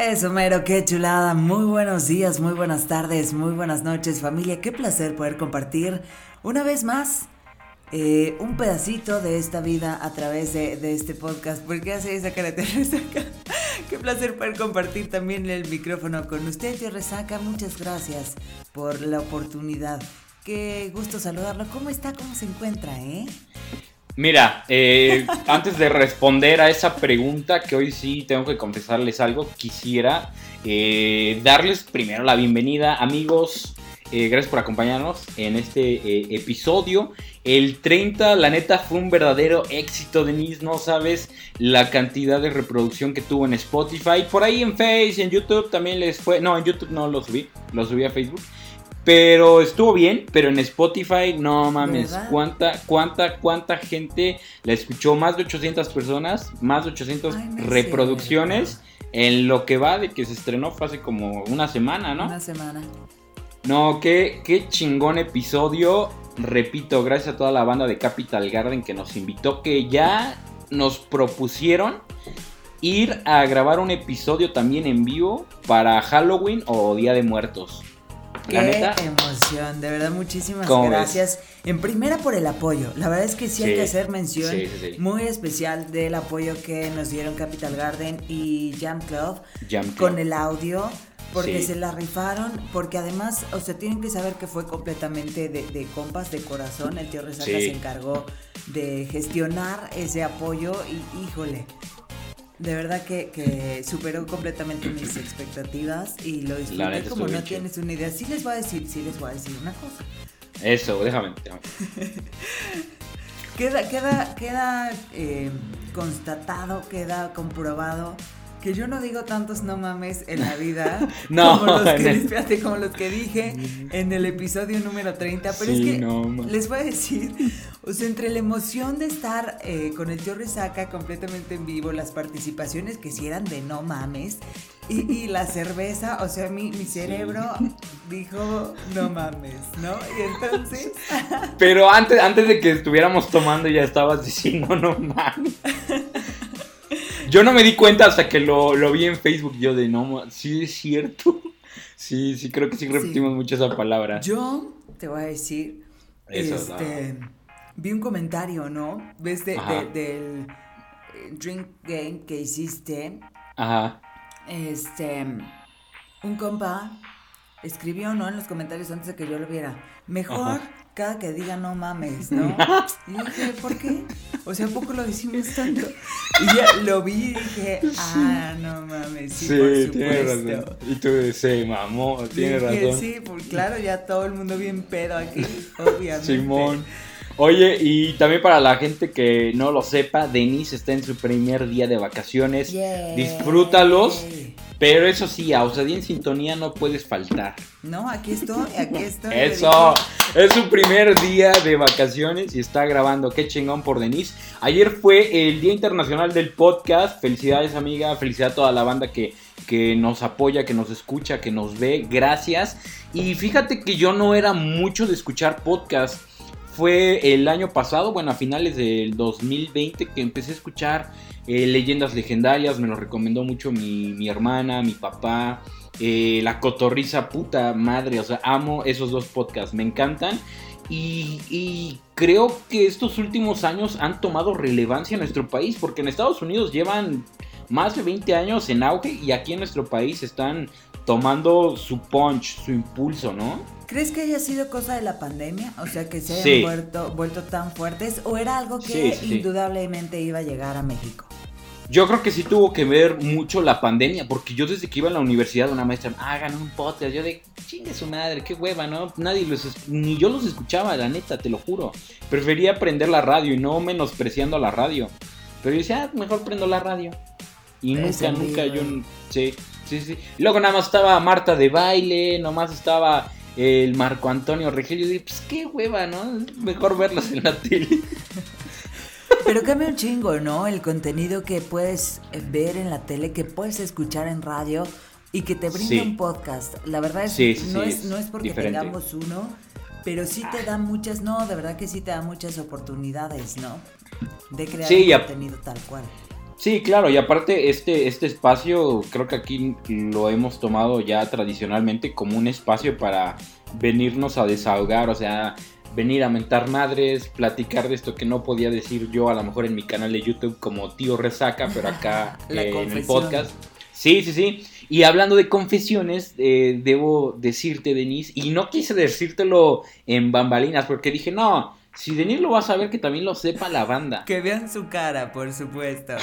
Eso, mero, qué chulada. Muy buenos días, muy buenas tardes, muy buenas noches, familia. Qué placer poder compartir una vez más eh, un pedacito de esta vida a través de, este podcast. ¿Por qué hace esa de resaca? Qué placer poder compartir también el micrófono con usted, tío Resaca. Muchas gracias por la oportunidad. Qué gusto saludarlo. ¿Cómo está? ¿Cómo se encuentra, eh? Mira, eh, antes de responder a esa pregunta, que hoy sí tengo que confesarles algo, quisiera eh, darles primero la bienvenida, amigos. Eh, gracias por acompañarnos en este episodio. El 30, la neta, fue un verdadero éxito, Denise. No sabes la cantidad de reproducción que tuvo en Spotify. Por ahí en Facebook, en YouTube también les fue. No, en YouTube no lo subí, lo subí a Facebook. Pero estuvo bien, pero en Spotify, no mames, cuánta, cuánta, cuánta gente la escuchó, más de 800 personas, más de 800 reproducciones en lo que va de que se estrenó fue hace como una semana, ¿no? Una semana. No, qué, qué chingón episodio. Repito, gracias a toda la banda de Capital Garden que nos invitó, que ya nos propusieron ir a grabar un episodio también en vivo para Halloween o Día de Muertos. Qué emoción, de verdad muchísimas gracias. En primera por el apoyo, la verdad es que sí, hay que hacer mención muy especial del apoyo que nos dieron Capital Garden y Jam Club, con el audio. Porque se la rifaron, porque además, o sea, tienen que saber que fue completamente de, de compas, de corazón. El tío Resaca se encargó de gestionar ese apoyo y híjole, de verdad que, superó completamente mis expectativas y lo disfruté como no tienes una idea. Sí les voy a decir, sí les voy a decir una cosa. Eso, déjame. queda queda, queda eh, constatado, queda comprobado que yo no digo tantos no mames en la vida no, como los que, como los que dije en el episodio número 30, pero es que les voy a decir, o sea, entre la emoción de estar eh, con el tío Resaca completamente en vivo, las participaciones que sí eran de no mames, y, la cerveza, o sea, mi, mi cerebro dijo no mames, ¿no? Y entonces... Pero antes, antes de que estuviéramos tomando ya estabas diciendo no mames. Yo no me di cuenta hasta que lo, vi en Facebook. Yo de no, sí es cierto. Sí, sí, creo que sí repetimos mucho esa palabra. Yo te voy a decir. este, Vi un comentario, ¿no? ¿Ves del eh, drink game que hiciste? Ajá. Este. Un compa escribió, ¿no? En los comentarios antes de que yo lo viera. Mejor cada que diga no mames, ¿no? Y dije, ¿por qué? O sea, ¿a poco lo decimos tanto? Y ya lo vi y dije, ah, no mames, sí, por supuesto. Tiene razón. Y tú dices, mamó, tiene razón. Sí, pues claro, ya todo el mundo bien pedo aquí, obviamente. Simón. Oye, y también para la gente que no lo sepa, Denise está en su primer día de vacaciones. Disfrútalos. Pero eso sí, a Osadía en Sintonía no puedes faltar. No, aquí estoy, aquí estoy. Eso, es su primer día de vacaciones y está grabando. Qué chingón por Denise. Ayer fue el Día Internacional del Podcast. Felicidades, amiga. Felicidades a toda la banda que, que nos apoya, que nos escucha, que nos ve. Gracias. Y fíjate que yo no era mucho de escuchar podcast. Fue el año pasado, bueno, a finales del 2020, que empecé a escuchar eh, leyendas legendarias, me lo recomendó mucho mi, hermana, mi papá. Eh, la cotorriza puta madre, o sea, amo esos dos podcasts, me encantan. Y, creo que estos últimos años han tomado relevancia en nuestro país, porque en Estados Unidos llevan más de 20 años en auge y aquí en nuestro país están tomando su punch, su impulso, ¿no? ¿Crees que haya sido cosa de la pandemia? O sea, que se hayan vuelto, vuelto, tan fuertes o era algo que indudablemente iba a llegar a México? Yo creo que sí tuvo que ver mucho la pandemia, porque yo desde que iba a la universidad, una maestra, hagan un podcast, yo de, chingue su madre, qué hueva, ¿no? Nadie los, ni yo los escuchaba, la neta, te lo juro. Prefería aprender la radio y no menospreciando la radio. Pero yo decía, ah, mejor prendo la radio. Y nunca, nunca yo, sí, sí, sí. luego nada más estaba Marta de baile, nomás estaba el Marco Antonio Regil. Yo dije, pues qué hueva, ¿no? Mejor verlos en la tele. Pero cambia un chingo, ¿no? El contenido que puedes ver en la tele, que puedes escuchar en radio y que te brinda un podcast. La verdad es que no, es, no es porque tengamos uno, pero sí te da muchas, no, de verdad que sí te da muchas oportunidades, ¿no? De crear un contenido tal cual. Sí, claro, y aparte este, este espacio creo que aquí lo hemos tomado ya tradicionalmente como un espacio para venirnos a desahogar, o sea, venir a mentar madres, platicar de esto que no podía decir yo a lo mejor en mi canal de YouTube como tío resaca, pero acá eh, en el podcast. Sí, sí, sí. Y hablando de confesiones, eh, debo decirte, Denise, y no quise decírtelo en bambalinas porque dije, no, si Denis lo va a saber, que también lo sepa la banda. Que vean su cara, por supuesto.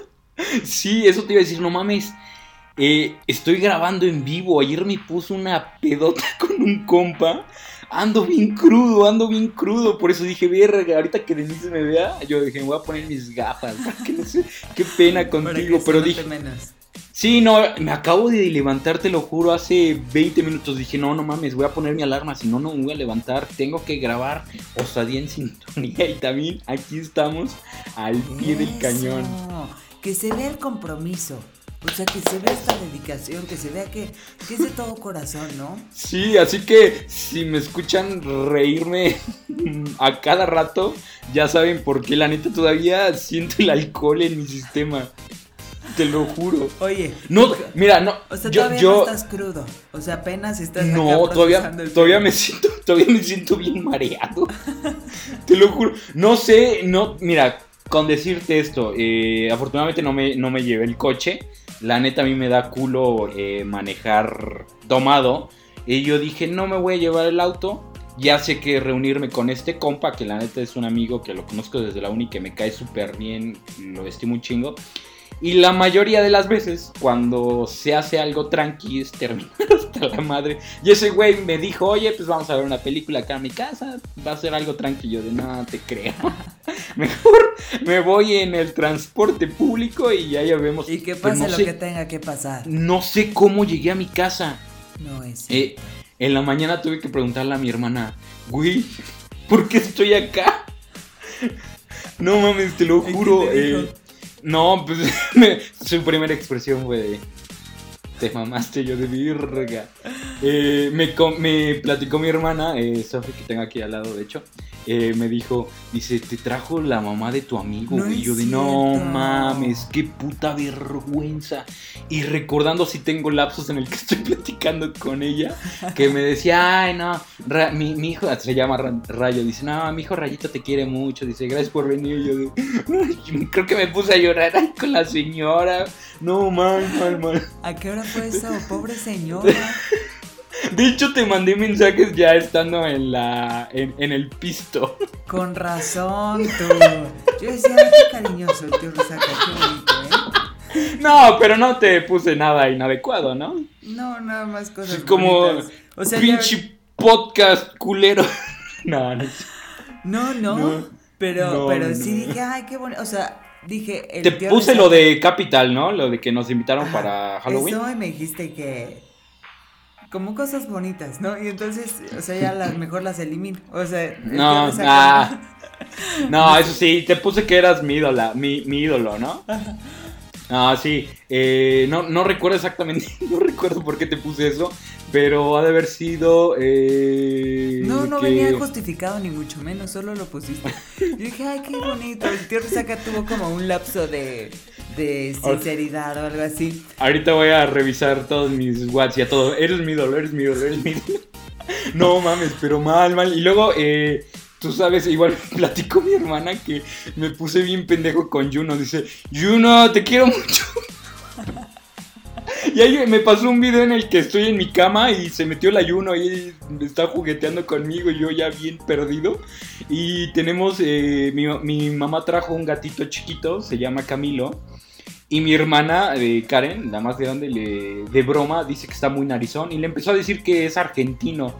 sí, eso te iba a decir, no mames. Eh, estoy grabando en vivo. Ayer me puso una pedota con un compa. Ando bien crudo, ando bien crudo. Por eso dije, verga, ahorita que Denise me vea, yo dije, me voy a poner mis gafas. Que no sé, qué pena contigo. pero dije. Sí, no, me acabo de levantar, te lo juro, hace 20 minutos. Dije, no, no mames, voy a poner mi alarma, si no, no me voy a levantar. Tengo que grabar Osadía en sintonía. Y también aquí estamos al pie del cañón. Que se vea el compromiso. O sea, que se vea esta dedicación, que se vea que, que es de todo corazón, ¿no? Sí, así que si me escuchan reírme a cada rato, ya saben por qué. La neta todavía siento el alcohol en mi sistema. Te lo juro. Oye. No, mira, no. O sea, todavía no estás crudo. O sea, apenas estás. No, todavía, todavía me siento, todavía me siento bien mareado. Te lo juro. No sé, no, mira, con decirte esto, eh, afortunadamente no me, no me llevé el coche. La neta a mí me da culo eh, manejar tomado. Y yo dije, no me voy a llevar el auto. Ya sé que reunirme con este compa, que la neta es un amigo que lo conozco desde la uni, que me cae súper bien, lo estimo un chingo. Y la mayoría de las veces, cuando se hace algo tranqui, es terminar hasta la madre. Y ese güey me dijo, oye, pues vamos a ver una película acá en mi casa. Va a ser algo tranquilo. De nada, te creo. Mejor me voy en el transporte público y ya ya vemos. Y que pase lo que tenga que pasar. No sé cómo llegué a mi casa. No es. Eh, en la mañana tuve que preguntarle a mi hermana, güey, ¿por qué estoy acá? No mames, te lo juro. Eh, no, pues su primera expresión fue. Te mamaste yo de virga. Eh, me, me, platicó mi hermana, eh, Sophie, que tengo aquí al lado, de hecho. Eh, me dijo, dice, te trajo la mamá de tu amigo, y yo de, no mames, qué puta vergüenza. Y recordando si tengo lapsos en el que estoy platicando con ella, que me decía, ay, no, mi, hijo, se llama Rayo, dice, no, mi hijo Rayito te quiere mucho, dice, gracias por venir. Y yo de, creo que me puse a llorar ahí con la señora. No, mal, mal, mal. ¿A qué hora fue eso? Pobre señora. De hecho, te mandé mensajes ya estando en la en, el pisto. Con razón, tú. Yo decía, qué cariñoso el tío Rosaca, qué bonito, ¿eh? No, pero no te puse nada inadecuado, ¿no? No, nada más cosas Es como o sea, pinche podcast culero. no, no. No, no. pero, pero sí dije, ay, qué bonito. O sea, dije. El te puse lo de Capital, ¿no? Lo de que nos invitaron para Halloween. Eso y me dijiste que como cosas bonitas, ¿no? Y entonces, o sea, ya las mejor las elimino. O sea, no, ah, no, eso sí, te puse que eras mi ídola, mi, mi ídolo, ¿no? Ah, sí, eh, no, no recuerdo exactamente, no recuerdo por qué te puse eso, pero ha de haber sido... Eh, no, no venía justificado ni mucho menos, solo lo pusiste. Yo dije, ay, qué bonito, el tío Resaca tuvo como un lapso de de sinceridad o algo así. Ahorita voy a revisar todos mis WhatsApp y a todo. Eres mi dolor, eres mi dolor, eres mi dolor. No mames, pero mal, mal. Y luego, eh, tú sabes, igual platicó mi hermana que me puse bien pendejo con Juno. Dice, Juno, te quiero mucho. Y ahí me pasó un video en el que estoy en mi cama y se metió la Juno y está jugueteando conmigo yo ya bien perdido. Y tenemos, eh, mi, mi mamá trajo un gatito chiquito, se llama Camilo. Y mi hermana, eh, Karen, la más grande, le, de broma, dice que está muy narizón y le empezó a decir que es argentino.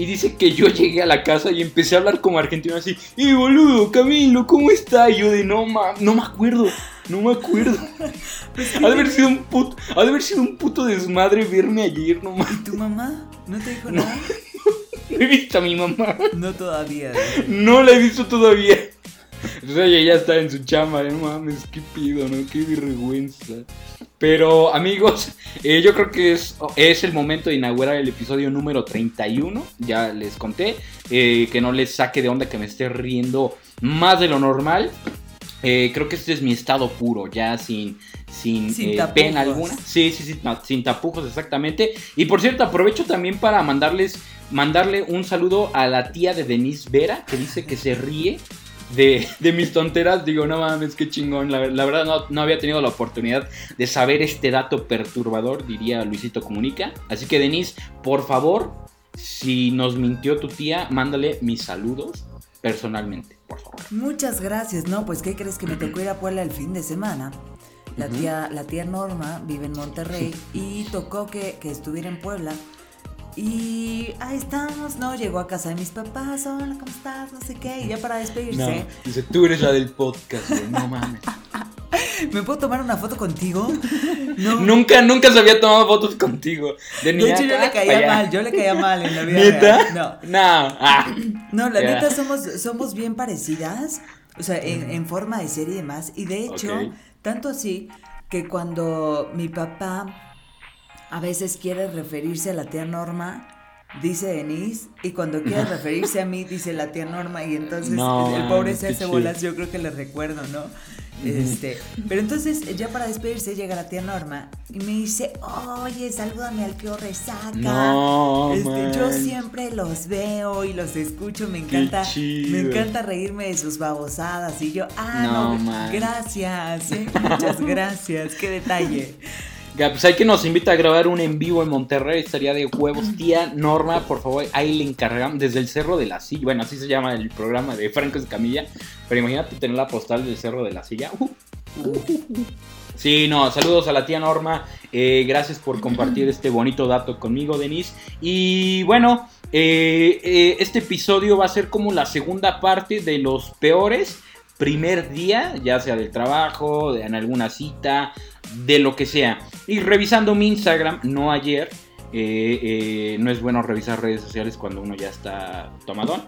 Y dice que yo llegué a la casa y empecé a hablar como argentino así. ¡Y boludo, Camilo, ¿cómo está? Y yo de no, ma, no me acuerdo, no me acuerdo. ha de haber sido un puto, ha de haber sido un puto desmadre verme ayer, no ¿Y tu mamá? ¿No te dijo nada? No he visto a mi mamá. No todavía. No la he visto todavía. O sea, ella ya está en su chamba, no mames, qué pido, ¿no? Qué vergüenza. Pero amigos, eh, yo creo que es, es el momento de inaugurar el episodio número 31. Ya les conté eh, que no les saque de onda que me esté riendo más de lo normal. Eh, creo que este es mi estado puro, ya sin, sin, pena alguna. Sí, sí, sí, sin tapujos exactamente. Y por cierto, aprovecho también para mandarles mandarle un saludo a la tía de Denise Vera, que dice que se ríe de, mis tonteras, digo, no mames, qué chingón. La, verdad no, había tenido la oportunidad de saber este dato perturbador, diría Luisito Comunica. Así que Denise, por favor, si nos mintió tu tía, mándale mis saludos personalmente, por favor. Muchas gracias. No, pues ¿qué crees que me tocó ir a Puebla el fin de semana? La tía, la tía Norma vive en Monterrey y tocó que, que estuviera en Puebla. Y ahí estamos, ¿no? Llegó a casa de mis papás, hola, ¿cómo estás? No sé qué, y ya para despedirse. dice, tú eres la del podcast, no mames. ¿Me puedo tomar una foto contigo? Nunca, nunca se había tomado fotos contigo. De, hecho, yo le caía mal, yo le caía mal en la vida. ¿Neta? No. No. Ah. No, la neta somos, somos bien parecidas. O sea, en, forma de ser y demás. Y de hecho, tanto así que cuando mi papá a veces quiere referirse a la tía Norma, dice Denise, y cuando quiere referirse a mí, dice la tía Norma, y entonces el pobre se hace bolas, yo creo que le recuerdo, ¿no? Este, pero entonces ya para despedirse llega la tía Norma y me dice, oye, salúdame al que resaca. No, este, yo siempre los veo y los escucho, me encanta, me encanta reírme de sus babosadas. Y yo, ah, no, gracias, ¿eh? muchas gracias, qué detalle. Pues hay que nos invita a grabar un en vivo en Monterrey, estaría de huevos. Tía Norma, por favor, ahí le encargamos desde el Cerro de la Silla. Bueno, así se llama el programa de Franco Camilla Pero imagínate tener la postal del Cerro de la Silla. Uh, uh. Sí, no, saludos a la tía Norma. Eh, gracias por compartir este bonito dato conmigo, Denise. Y bueno, eh, eh, este episodio va a ser como la segunda parte de los peores primer día, ya sea del trabajo, en alguna cita, de lo que sea. Y revisando mi Instagram, no ayer, eh, eh, no es bueno revisar redes sociales cuando uno ya está tomadón.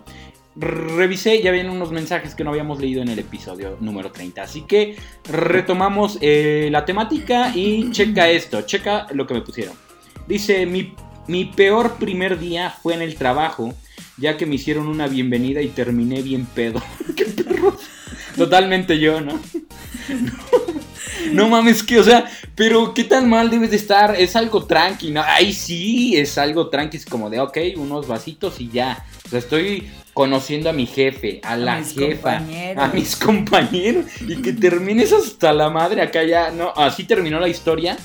Revisé, ya vienen unos mensajes que no habíamos leído en el episodio número 30. Así que retomamos eh, la temática y checa esto, checa lo que me pusieron. Dice, mi, mi peor primer día fue en el trabajo, ya que me hicieron una bienvenida y terminé bien pedo. ¿Qué perro? Totalmente yo, ¿no? No mames, que, o sea, pero qué tan mal debes de estar. Es algo tranqui, ¿no? Ay, sí, es algo tranqui. Es como de, ok, unos vasitos y ya. O sea, estoy conociendo a mi jefe, a, la jefa, a mis compañeros. Y que termines hasta la madre acá ya. No, así terminó la historia.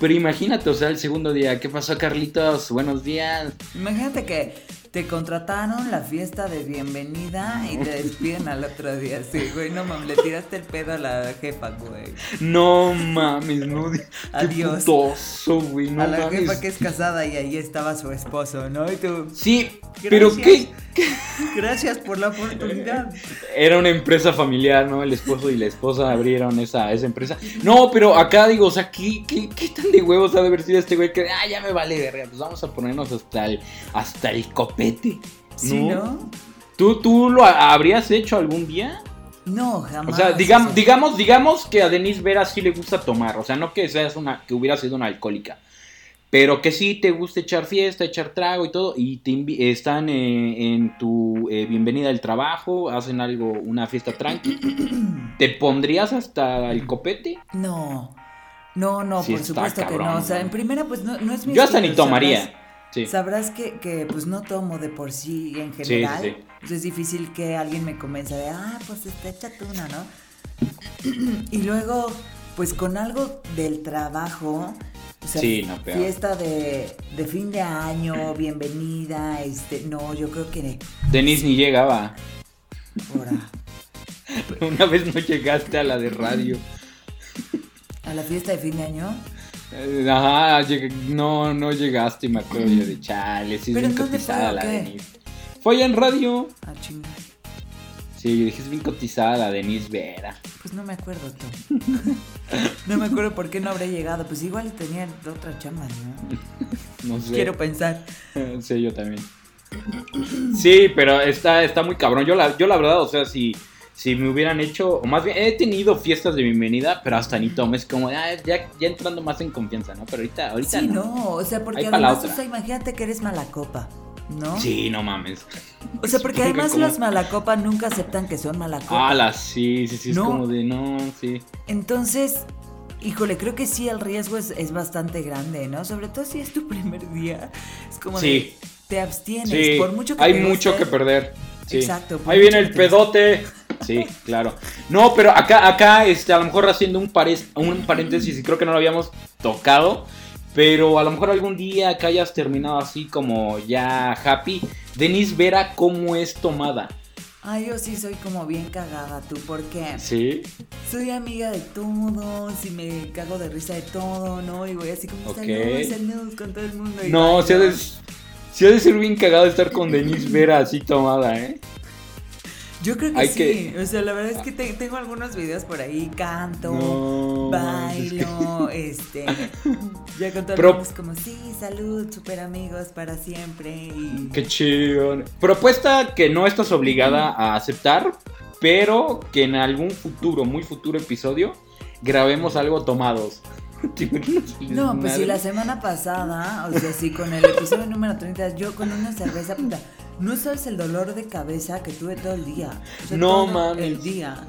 Pero imagínate, o sea, el segundo día, ¿qué pasó, Carlitos? Buenos días. Imagínate que te contrataron la fiesta de bienvenida y te despiden al otro día. Sí, güey, no mames, le tiraste el pedo a la jefa, güey. No mames, no. Adiós. güey, a la jefa que es casada y ahí estaba su esposo, ¿no? Y tú. Sí, pero ¿qué? Gracias por la oportunidad. Era una empresa familiar, ¿no? El esposo y la esposa abrieron esa, esa empresa. No, pero acá digo, o sea, ¿qué, qué, qué tan de huevos ha de haber sido este güey que, ah, ya me vale verga, pues vamos a ponernos hasta el, hasta el copete. ¿Sí, no? ¿Tú, ¿Tú lo habrías hecho algún día? No, jamás. O sea, digamos, digamos, digamos que a Denise Vera sí le gusta tomar. O sea, no que seas una, que hubiera sido una alcohólica. Pero que sí te gusta echar fiesta, echar trago y todo, y te están eh, en tu eh, bienvenida al trabajo, hacen algo, una fiesta tranqui, ¿te pondrías hasta el copete? No, no, no, por supuesto que no. O sea, en primera, pues no, no es mi Yo hasta ni tomaría. Sabrás, que, que, pues no tomo de por sí en general. Sí, sí. es difícil que alguien me convenza de, ah, pues está hecha tuna, ¿no? y luego, pues con algo del trabajo sí, no, fiesta de, de, fin de año, bienvenida, este, no, yo creo que... Denise ni llegaba. Una vez no llegaste a la de radio. ¿A la fiesta de fin de año? Eh, ajá, no, no llegaste, me acuerdo yo de chale, sí, ¿Pero dónde fue, la Denise. Fue allá en radio. Ah, chingada. Sí, dije, es bien cotizada Denise Vera. Pues no me acuerdo tú. no me acuerdo por qué no habré llegado. Pues igual tenía otra chamba, ¿no? no sé. Quiero pensar. sí, yo también. Sí, pero está, está muy cabrón. Yo la, yo la verdad, o sea, si, si me hubieran hecho, o más bien, he tenido fiestas de bienvenida, pero hasta ni tomes, como ah, ya, ya entrando más en confianza, ¿no? Pero ahorita, ahorita sí, no. o sea, porque además, o sea, imagínate que eres mala copa. ¿No? Sí, no mames. O sea, porque además las malacopa nunca aceptan que son malacopa. Ah, sí, sí, sí, es como de no, sí. Entonces, híjole, creo que sí, el riesgo es, es bastante grande, ¿no? Sobre todo si es tu primer día. Es como sí. de, te abstienes, por mucho que Hay mucho que perder. Sí. Exacto. Ahí viene el pedote. Sí, claro. No, pero acá, acá, este, a lo mejor haciendo un, un paréntesis, y creo que no lo habíamos tocado. Pero a lo mejor algún día que hayas terminado así como ya happy. Denise Vera, ¿cómo es tomada? Ay, yo sí soy como bien cagada, tú, ¿por qué? Sí. Soy amiga de todos y me cago de risa de todo, ¿no? Y voy así como okay. saludos, con todo el mundo. no, si ha, de, si ha de ser bien cagado estar con Denise Vera así tomada, ¿eh? Yo creo que sí. O sea, la verdad es que tengo algunos videos por ahí, canto, bailo, este. Ya con todos como, sí, salud, super amigos para siempre. Y... Qué chido. Propuesta que no estás obligada a aceptar, pero que en algún futuro, muy futuro episodio, grabemos algo tomados. No, pues si la semana pasada, o sea, sí, con el episodio número 30, yo con una cerveza, puta, no sabes el dolor de cabeza que tuve todo el día. no mames. El día.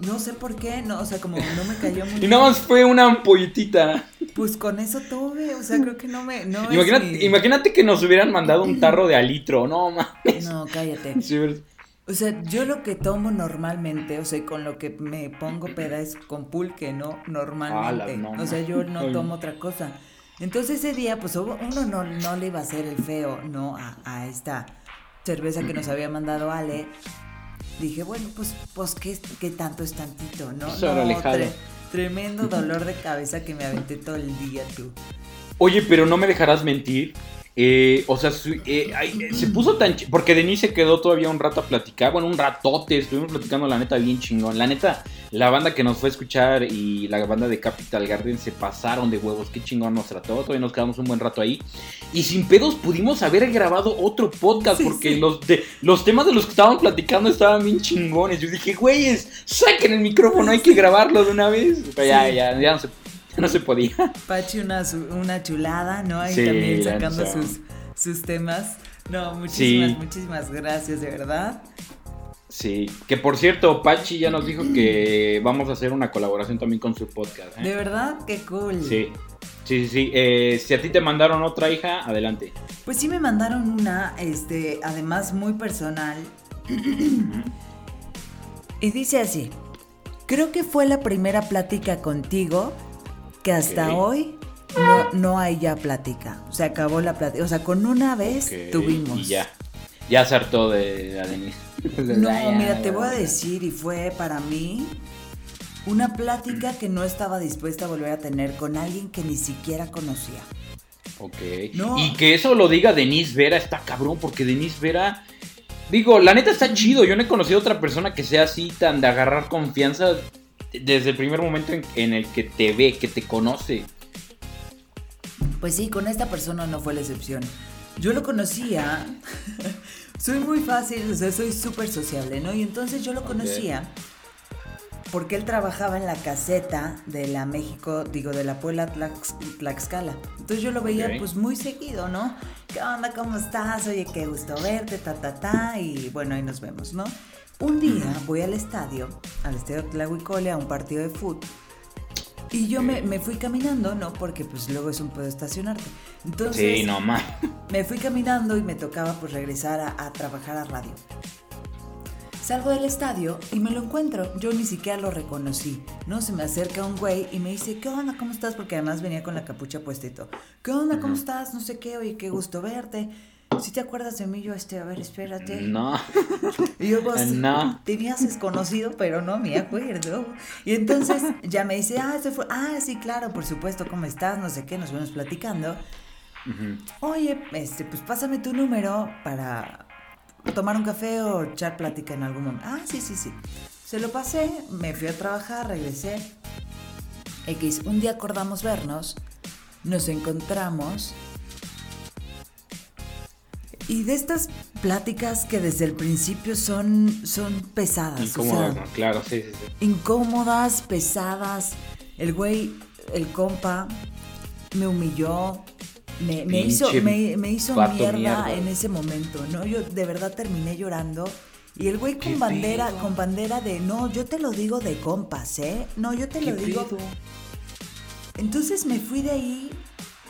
No sé por qué, no, o sea, como no me cayó muy Y nada más fue una ampollitita. Pues con eso tuve, o sea, creo que no me. No imagínate, imagínate que nos hubieran mandado un tarro de alitro, no mames. No, cállate. o sea, yo lo que tomo normalmente, o sea, con lo que me pongo peda es con pulque, ¿no? Normalmente. o sea, yo no tomo otra cosa. Entonces ese día, pues uno no, no le iba a hacer el feo, ¿no? A, a esta cerveza que nos había mandado Ale, dije, bueno, pues, pues ¿qué, qué tanto es tantito, ¿no? no tremendo dolor de cabeza que me aventé todo el día, tú. Oye, pero no me dejarás mentir eh, o sea, eh, se puso tan... Porque Denise se quedó todavía un rato a platicar, bueno, un ratote, estuvimos platicando la neta bien chingón. La neta, la banda que nos fue a escuchar y la banda de Capital Garden se pasaron de huevos, qué chingón nos trató, todavía nos quedamos un buen rato ahí. Y sin pedos pudimos haber grabado otro podcast porque Los, de, los temas de los que estaban platicando estaban bien chingones. Yo dije, güeyes, saquen el micrófono, hay que grabarlo de una vez. Pero ya, ya, ya no se no se podía. Pachi una, una chulada, ¿no? Ahí también sacando sus, sus temas. No, muchísimas, muchísimas gracias, de verdad. Sí, que por cierto, Pachi ya nos dijo que vamos a hacer una colaboración también con su podcast. ¿eh? ¿De verdad? Qué cool. Sí, sí, sí. Eh, si a ti te mandaron otra hija, adelante. Pues sí me mandaron una, este, además muy personal. y dice así, creo que fue la primera plática contigo que hasta hoy no, hay ya plática. Se acabó la plática. O sea, con una vez tuvimos. Y ya. Ya se hartó de, Denise. No, mira, te voy a decir, y fue para mí una plática que no estaba dispuesta a volver a tener con alguien que ni siquiera conocía. Ok. Y que eso lo diga Denise Vera, está cabrón, porque Denise Vera. Digo, la neta está chido. Yo no he conocido a otra persona que sea así tan de agarrar confianza desde el primer momento en, el que te ve, que te conoce. Pues sí, con esta persona no fue la excepción. Yo lo conocía, soy muy fácil, o sea, soy súper sociable, ¿no? Y entonces yo lo conocía porque él trabajaba en la caseta de la México, digo, de la Puebla Tlaxcala. Entonces yo lo veía pues muy seguido, ¿no? ¿Qué onda? ¿Cómo estás? Oye, qué gusto verte, ta, ta, ta. Y bueno, ahí nos vemos, ¿no? Un día voy al estadio, al estadio Tlahuicole, a un partido de fútbol. Y yo me, fui caminando, ¿no? Porque pues luego es un puedo estacionarte. Entonces, sí, no más. Me fui caminando y me tocaba pues regresar a, trabajar a radio. Salgo del estadio y me lo encuentro. Yo ni siquiera lo reconocí. No, se me acerca un güey y me dice, ¿qué onda? ¿Cómo estás? Porque además venía con la capucha puestito. ¿Qué onda? ¿Cómo estás? No sé qué, oye, qué gusto verte. Si te acuerdas de mí, yo, este, a ver, espérate. No. Y yo, pues, no. tenías desconocido, pero no me acuerdo. Y entonces ya me dice, ah, se fue. Ah, sí, claro, por supuesto, ¿cómo estás? No sé qué, nos vemos platicando. Oye, este, pues pásame tu número para tomar un café o echar plática en algún momento. Ah, sí, sí, sí. Se lo pasé, me fui a trabajar, regresé. X, un día acordamos vernos, nos encontramos y de estas pláticas que desde el principio son, son pesadas. Incómodas, claro, sí, sí, sí. Incómodas, pesadas. El güey, el compa, me humilló, me, me hizo, me, me hizo mierda, en ese momento, ¿no? Yo de verdad terminé llorando. Y el güey con bandera, con bandera de no, yo te lo digo de compas, ¿eh? No, yo te lo digo. Entonces me fui de ahí.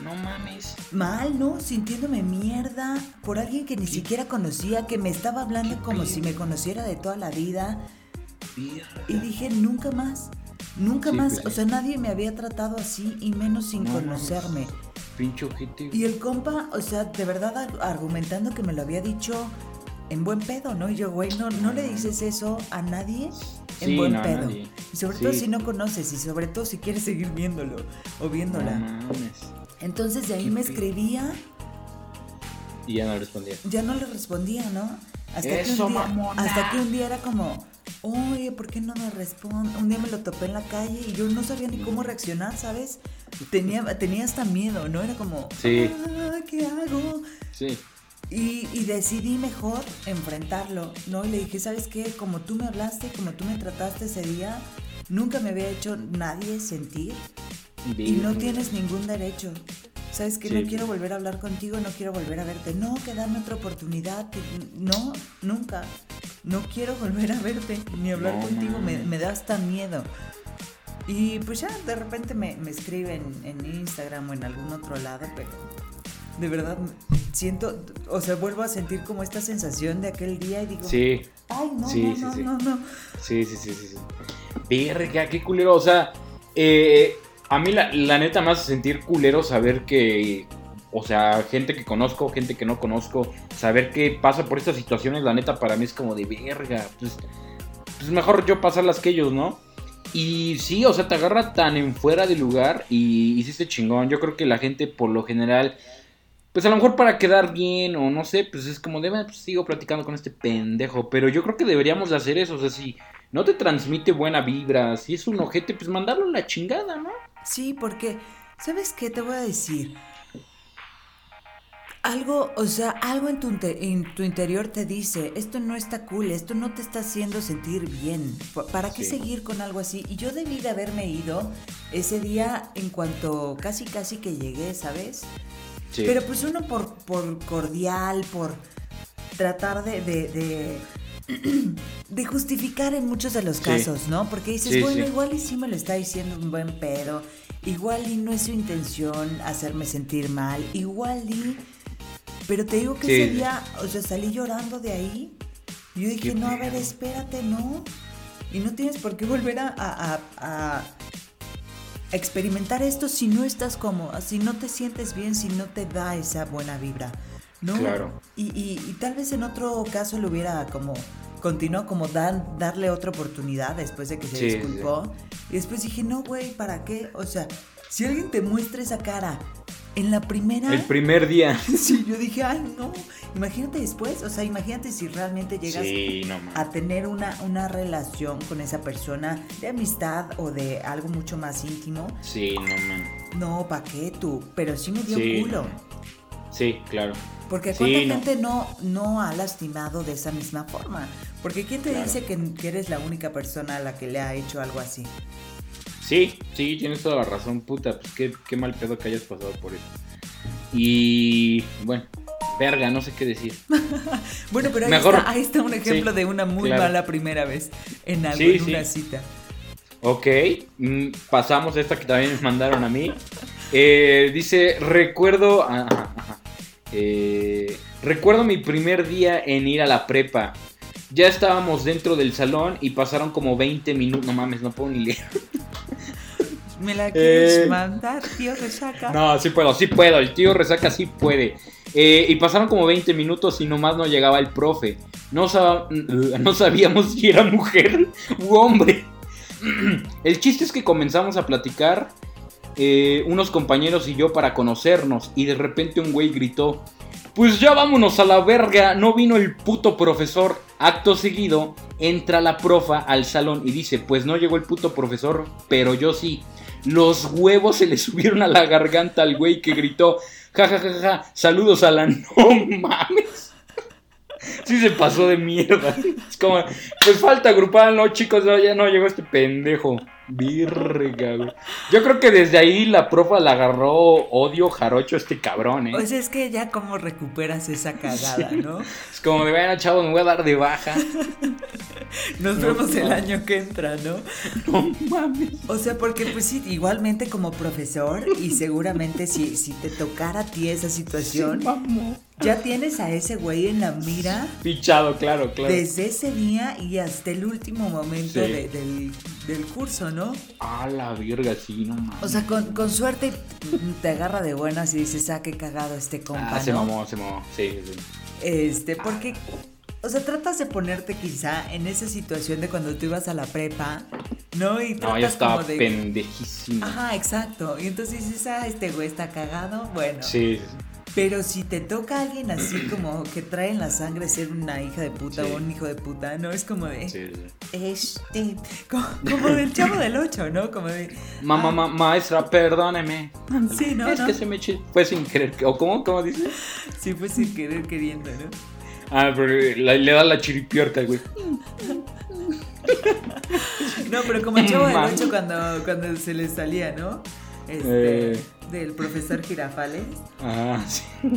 No mames. Mal, ¿no? Sintiéndome mierda por alguien que ni siquiera conocía, que me estaba hablando como si me conociera de toda la vida. Y dije, nunca más. Nunca más. Pues o sea, nadie me había tratado así y menos sin conocerme. Pincho objetivo. Y el compa, o sea, de verdad argumentando que me lo había dicho en buen pedo, ¿no? Y yo, güey, no, no le dices eso a nadie en buen pedo. Y sobre todo si no conoces y sobre todo si quieres seguir viéndolo o viéndola. Entonces de ahí me escribía. Y ya no le respondía. Ya no le respondía, ¿no? Hasta, que un día, hasta que un día era como, oye, ¿por qué no me responde? Un día me lo topé en la calle y yo no sabía ni cómo reaccionar, ¿sabes? Tenía, tenía hasta miedo, ¿no? Era como, sí. Ah, ¿qué hago? Sí. Y, decidí mejor enfrentarlo, ¿no? Y le dije, ¿sabes qué? Como tú me hablaste, como tú me trataste ese día, nunca me había hecho nadie sentir y no tienes ningún derecho. ¿Sabes qué? No quiero volver a hablar contigo, no quiero volver a verte. No, que dame otra oportunidad. No, nunca. No quiero volver a verte ni hablar contigo. Me, me, da hasta miedo. Y pues ya de repente me, me escriben en Instagram o en algún otro lado, pero de verdad siento, o sea, vuelvo a sentir como esta sensación de aquel día y digo, sí, ay, no, sí, no, sí, no, sí. no, no, Sí, sí, sí, sí, sí. Verga, qué culero, o sea, eh, a mí la, la neta me hace sentir culero saber que, o sea, gente que conozco, gente que no conozco, saber que pasa por estas situaciones, la neta para mí es como de verga, pues, pues mejor yo pasarlas que ellos, ¿no? Y sí, o sea, te agarra tan en fuera de lugar y hiciste chingón. Yo creo que la gente por lo general pues a lo mejor para quedar bien o no sé, pues es como de, pues sigo platicando con este pendejo, pero yo creo que deberíamos de hacer eso, o sea, si no te transmite buena vibra, si es un ojete, pues mandarlo la chingada, ¿no? Sí, porque, ¿sabes qué te voy a decir? Algo, o sea, algo en tu, en tu interior te dice, esto no está cool, esto no te está haciendo sentir bien. ¿Para qué seguir con algo así? Y yo debí de haberme ido ese día en cuanto casi casi que llegué, ¿sabes? Pero pues uno por, por cordial, por tratar de, de, de, justificar en muchos de los casos, ¿no? Porque dices, bueno, igual y sí me lo está diciendo un buen pedo, igual y no es su intención hacerme sentir mal, igual y... Pero te digo que ese día, o sea, salí llorando de ahí. Y yo dije, no, a ver, espérate, no. Y no tienes por qué volver a experimentar esto si no estás cómodo, si no te sientes bien, si no te da esa buena vibra. ¿No? Claro. Y, y, tal vez en otro caso lo hubiera como continuó como dan, darle otra oportunidad después de que se disculpó. Y después dije, no, güey, ¿para qué? O sea, si alguien te muestra esa cara en la primera... El primer día. sí, yo dije, ay, no. Imagínate después, o sea, imagínate si realmente llegas a tener una, una relación con esa persona de amistad o de algo mucho más íntimo. Sí, no, man. No, ¿pa' qué tú? Pero sí me dio culo. Sí, claro. Porque cuánta gente no. no. ha lastimado de esa misma forma. Porque ¿quién te dice que, eres la única persona a la que le ha hecho algo así? Sí, sí, tienes toda la razón, puta. Pues qué, qué mal pedo que hayas pasado por eso. Y bueno, verga, no sé qué decir. bueno, pero ahí, está, un ejemplo de una muy mala primera vez en algo, en una cita. Ok, mm, pasamos a esta que también me mandaron a mí. Eh, dice, recuerdo... Eh, recuerdo mi primer día en ir a la prepa. Ya estábamos dentro del salón y pasaron como 20 minutos. No mames, no puedo ni leer. ¿Me la quieres eh, mandar, tío Resaca? No, sí puedo, sí puedo. El tío Resaca sí puede. Eh, y pasaron como 20 minutos y nomás no llegaba el profe. No, no sabíamos si era mujer u hombre. El chiste es que comenzamos a platicar eh, unos compañeros y yo para conocernos. Y de repente un güey gritó: Pues ya vámonos a la verga, no vino el puto profesor. Acto seguido, entra la profa al salón y dice: Pues no llegó el puto profesor, pero yo sí. Los huevos se le subieron a la garganta al güey que gritó, ja, ja, ja, ja, saludos a la no mames. sí se pasó de mierda. Es como, pues falta grupal, no, chicos, ya no llegó este pendejo. Virga, güey. Yo creo que desde ahí la profa le agarró odio jarocho a este cabrón, ¿eh? Pues es que ya como recuperas esa cagada, ¿no? es como de, bueno, chavos, me voy a dar de baja. Nos vemos el año que entra, ¿no? No mames. O sea, porque pues sí, igualmente como profesor y seguramente si, si te tocara a ti esa situación, ya tienes a ese güey en la mira. Pichado, claro, claro. Desde ese día y hasta el último momento del, del, curso, ¿no? Ah, la virga, sí, no mames. O sea, con, con, suerte te agarra de buenas y dices, ah, qué cagado este compa. Ah, se mamó, se mamó, sí, sí. Este, porque o sea, tratas de ponerte quizá en esa situación de cuando tú ibas a la prepa, ¿no? Y tratas no, ya estaba como de... pendejísimo. Ajá, exacto. Y entonces dices, ah, este güey está cagado. Bueno. Sí. Pero si te toca a alguien así como que trae en la sangre ser una hija de puta o un hijo de puta, ¿no? Es como de... Sí, Este... Como, del chavo del 8, ¿no? Como de... Mamá, ah. maestra, perdóneme. Sí, ¿no? Es que se me fue sin querer. ¿O cómo? ¿Cómo dices? Sí, fue sin querer queriendo, ¿no? Ah, pero le da la chiripiorca, güey. No, pero como el chavo del 8 cuando, cuando se le salía, ¿no? Este, eh. Del profesor Girafales. Ah, sí.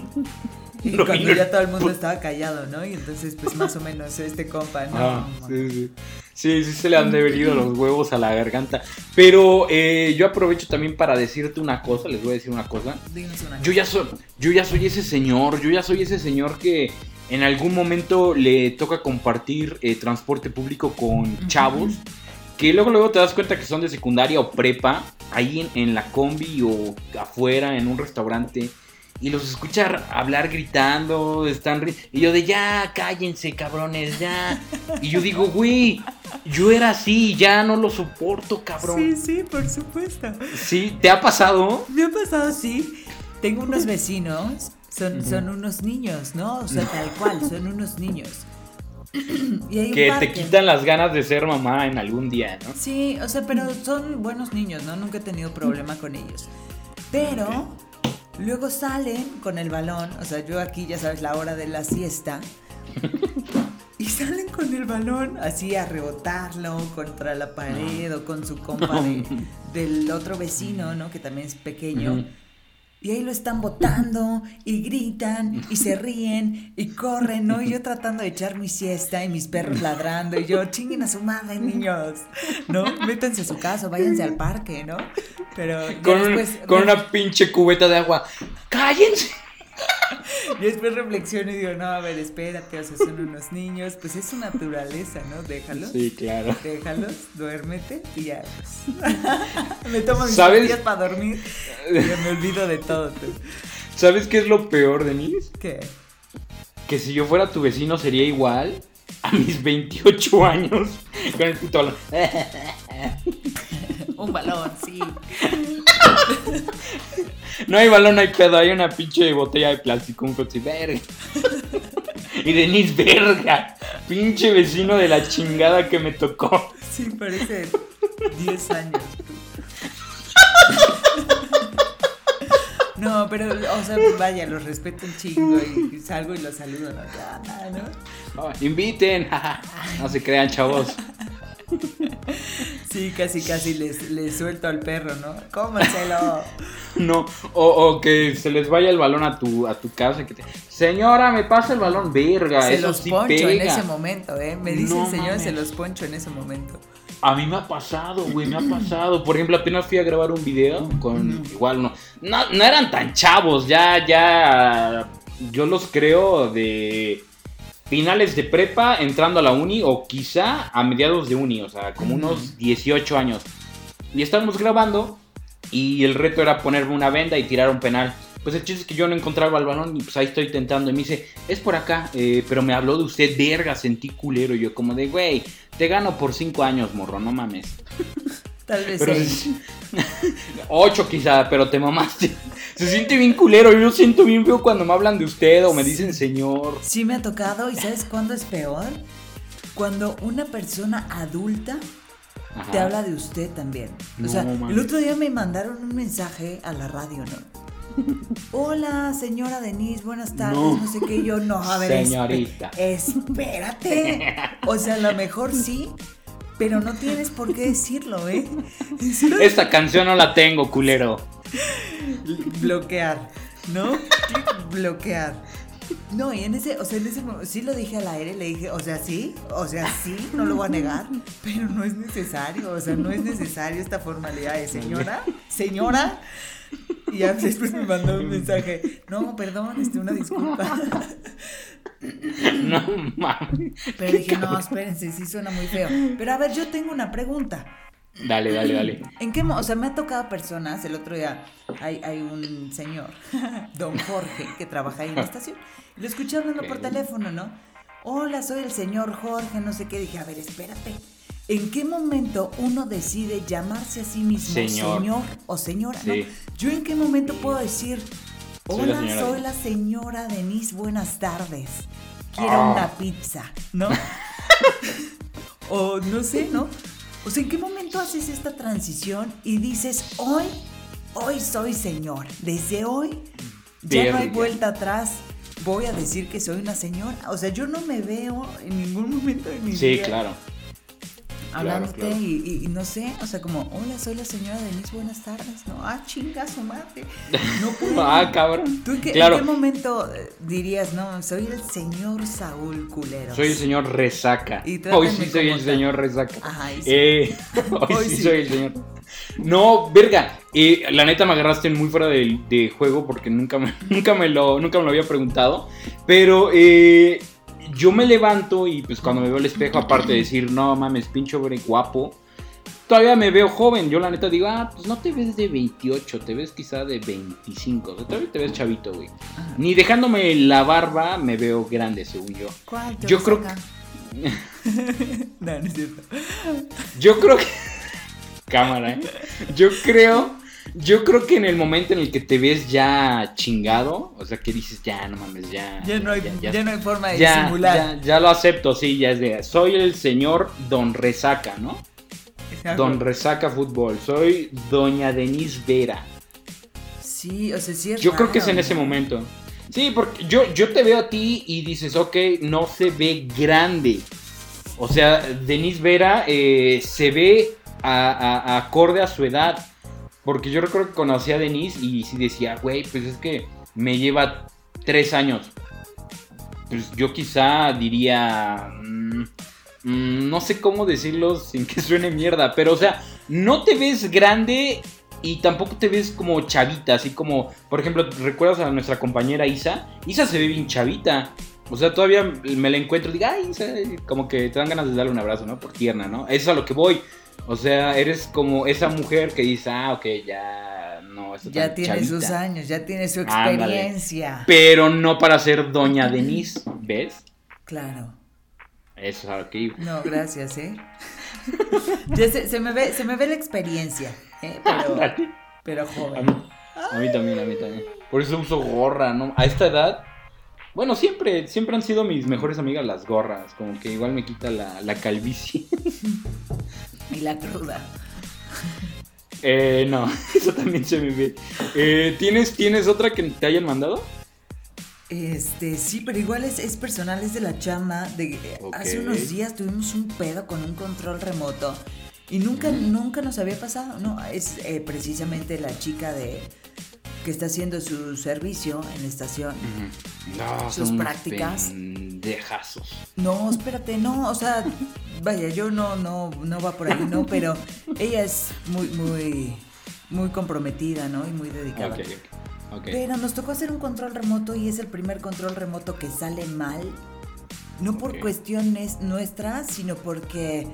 Y cuando ya todo el mundo estaba callado, ¿no? Y entonces, pues más o menos este compa, ¿no? Ah, sí, sí. Sí, sí se le han deberido los huevos a la garganta. Pero eh, yo aprovecho también para decirte una cosa, les voy a decir una cosa. Una yo ya soy, yo ya soy ese señor, yo ya soy ese señor que en algún momento le toca compartir eh, transporte público con chavos que luego luego te das cuenta que son de secundaria o prepa, ahí en, la combi o afuera en un restaurante y los escuchar hablar gritando, están y yo de ya, cállense, cabrones, ya. Y yo digo, güey, yo era así, ya no lo soporto, cabrón. Sí, sí, por supuesto. Sí, ¿te ha pasado? Me ha pasado, sí. Tengo unos vecinos son, unos niños, ¿no? O sea, tal cual, son unos niños. que te quitan las ganas de ser mamá en algún día, ¿no? Sí, o sea, pero son buenos niños, ¿no? Nunca he tenido problema con ellos. Pero luego salen con el balón, o sea, yo aquí ya sabes la hora de la siesta. y salen con el balón así a rebotarlo contra la pared o con su compa del otro vecino, ¿no? Que también es pequeño. Y ahí lo están botando y gritan y se ríen y corren, ¿no? Y yo tratando de echar mi siesta y mis perros ladrando y yo, chinguen a su madre, niños, ¿no? Métanse a su casa, váyanse al parque, ¿no? Pero con, después, con una pinche cubeta de agua, cállense. Y después reflexiono y digo, no, a ver, espérate, o sea, son unos niños, pues es su naturaleza, ¿no? Déjalos. Sí, claro. Déjalos, duérmete y ya. Pues. me tomo mis días para dormir y me olvido de todo. ¿Sabes qué es lo peor, Denise? ¿Qué? Que si yo fuera tu vecino sería igual a mis 28 años con el puto balón. Un balón, sí. No hay balón, no hay pedo, hay una pinche botella de plástico, un coche verga. Y Denise, verga. Pinche vecino de la chingada que me tocó. Sí, parece 10 años. No, pero, o sea, vaya, los respeto un chingo y salgo y los saludo, ¿no? ¿no? inviten, no se crean, chavos. Sí, casi, casi les, les suelto al perro, ¿no? Cómanselo. No, o, que se les vaya el balón a tu, a tu casa. Que te... Señora, me pasa el balón, verga. Se los poncho en ese momento, ¿eh? Me dicen, señor, se los poncho en ese momento. A mí me ha pasado, güey, me ha pasado. Por ejemplo, apenas fui a grabar un video con. Igual no, no. No eran tan chavos, ya, ya. Yo los creo de finales de prepa entrando a la uni o quizá a mediados de uni, o sea, como unos 18 años. Y estábamos grabando y el reto era ponerme una venda y tirar un penal. Pues el chiste es que yo no encontraba el balón y pues ahí estoy tentando. Y me dice, es por acá, eh, pero me habló de usted, verga, sentí culero. Y yo como de, güey, te gano por 5 años, morro, no mames. Tal vez seis. Ocho quizá, pero te mamaste. Se siente bien culero. Yo siento bien feo cuando me hablan de usted o me dicen señor. Sí me ha tocado. ¿Y sabes cuándo es peor? Cuando una persona adulta te habla de usted también. o sea, el otro día me mandaron un mensaje a la radio, ¿no? hola señora Denise, buenas tardes, no, sé qué, yo no, a ver, señorita. espérate. O sea, a lo mejor sí, pero no tienes por qué decirlo, ¿eh? Esta canción no la tengo, culero. Bloquear, ¿no? Bloquear. No, y en ese, o sea, en ese momento, sí lo dije al aire, le dije, o sea, sí, o sea, sí, no lo voy a negar, pero no es necesario, o sea, no es necesario esta formalidad de señora, señora. Y ya después me mandó un mensaje, no, perdón, este, una disculpa. No mames. Pero dije, no, espérense, sí suena muy feo. Pero a ver, yo tengo una pregunta. Dale, dale, dale. ¿En qué, o sea, me ha tocado personas, el otro día hay, hay un señor, don Jorge, que trabaja ahí en la estación, lo escuché hablando por teléfono, ¿no? Hola, soy el señor Jorge, no sé qué, dije, a ver, espérate. ¿En qué momento uno decide llamarse a sí mismo señor, o señora? ¿no? Yo en qué momento puedo decir, hola, soy la señora Denise, buenas tardes. Quiero ah. una pizza, ¿no? o no sé, ¿no? O sea, ¿en qué momento haces esta transición y dices, hoy, hoy soy señor? Desde hoy ya no hay vuelta atrás. Voy a decir que soy una señora. O sea, yo no me veo en ningún momento de mi vida. Sí, claro hablándote Y, no sé, o sea, como, hola, soy la señora Denise, buenas tardes, ¿no? Ah, chinga, su madre. No puedo. ah, cabrón. ¿Tú en qué, momento eh, dirías, no, soy el señor Saúl Culero? Soy el señor Resaca. hoy sí soy el señor Resaca. Ajá, sí. Eh, hoy, sí, soy el señor. No, verga, eh, la neta me agarraste muy fuera de, de juego porque nunca me, nunca, me lo, nunca me lo había preguntado. Pero eh, yo me levanto y pues cuando me veo al espejo, aparte de decir, no mames, pincho guapo, todavía me veo joven. Yo la neta digo, ah, pues no te ves de 28, te ves quizá de 25. O sea, todavía te ves chavito, güey. Ni dejándome la barba me veo grande, según yo. ¿Cuál yo creo que... no, no es cierto. Yo creo que... Cámara, ¿eh? Yo creo yo creo que en el momento en el que te ves ya chingado, o sea, que dices, ya, no mames, ya. Ya no hay, ya, no hay forma de disimular. Ya, lo acepto, sí, ya es de. Soy el señor Don Resaca, ¿no? Don Resaca Fútbol. Soy Doña Denise Vera. Sí, o sea, sí Yo creo que es en ese momento. Sí, porque yo, yo te veo a ti y dices, ok, no se ve grande. O sea, Denise Vera eh, se ve acorde a su edad. Porque yo recuerdo que conocí a Denise y sí decía, güey, pues es que me lleva tres años. Pues yo quizá diría... Mm, mm, no sé cómo decirlo sin que suene mierda, pero o sea, no te ves grande y tampoco te ves como chavita, así como, por ejemplo, ¿recuerdas a nuestra compañera Isa? Isa se ve bien chavita. O sea, todavía me la encuentro y digo, ay, Isa, como que te dan ganas de darle un abrazo, ¿no? Por tierna, ¿no? Eso es a lo que voy. O sea, eres como esa mujer que dice, ah, ok, ya no Ya tiene sus años, ya tiene su experiencia. Pero no para ser doña Denise, ¿ves? Claro. Eso es aquí. No, gracias, ¿eh? se, me ve, se me ve la experiencia, ¿eh? Pero, pero joven. A mí, también, a mí también. Por eso uso gorra, ¿no? A esta edad bueno, siempre, siempre han sido mis mejores amigas las gorras, como que igual me quita la, la calvicie. Y la cruda. Eh, no, eso también se me ve. Eh, ¿tienes, ¿Tienes otra que te hayan mandado? Este, sí, pero igual es, es personal, es de la chama. De, Hace unos días tuvimos un pedo con un control remoto y nunca, nunca nos había pasado. No, es eh, precisamente la chica de, que está haciendo su servicio en la estación, no, sus prácticas. Pendejazos. No, espérate, no, o sea, vaya, yo no, no, no va por ahí, no, pero ella es muy, muy, muy comprometida, ¿no? Y muy dedicada. Okay, okay. Pero nos tocó hacer un control remoto y es el primer control remoto que sale mal. No por cuestiones nuestras, sino porque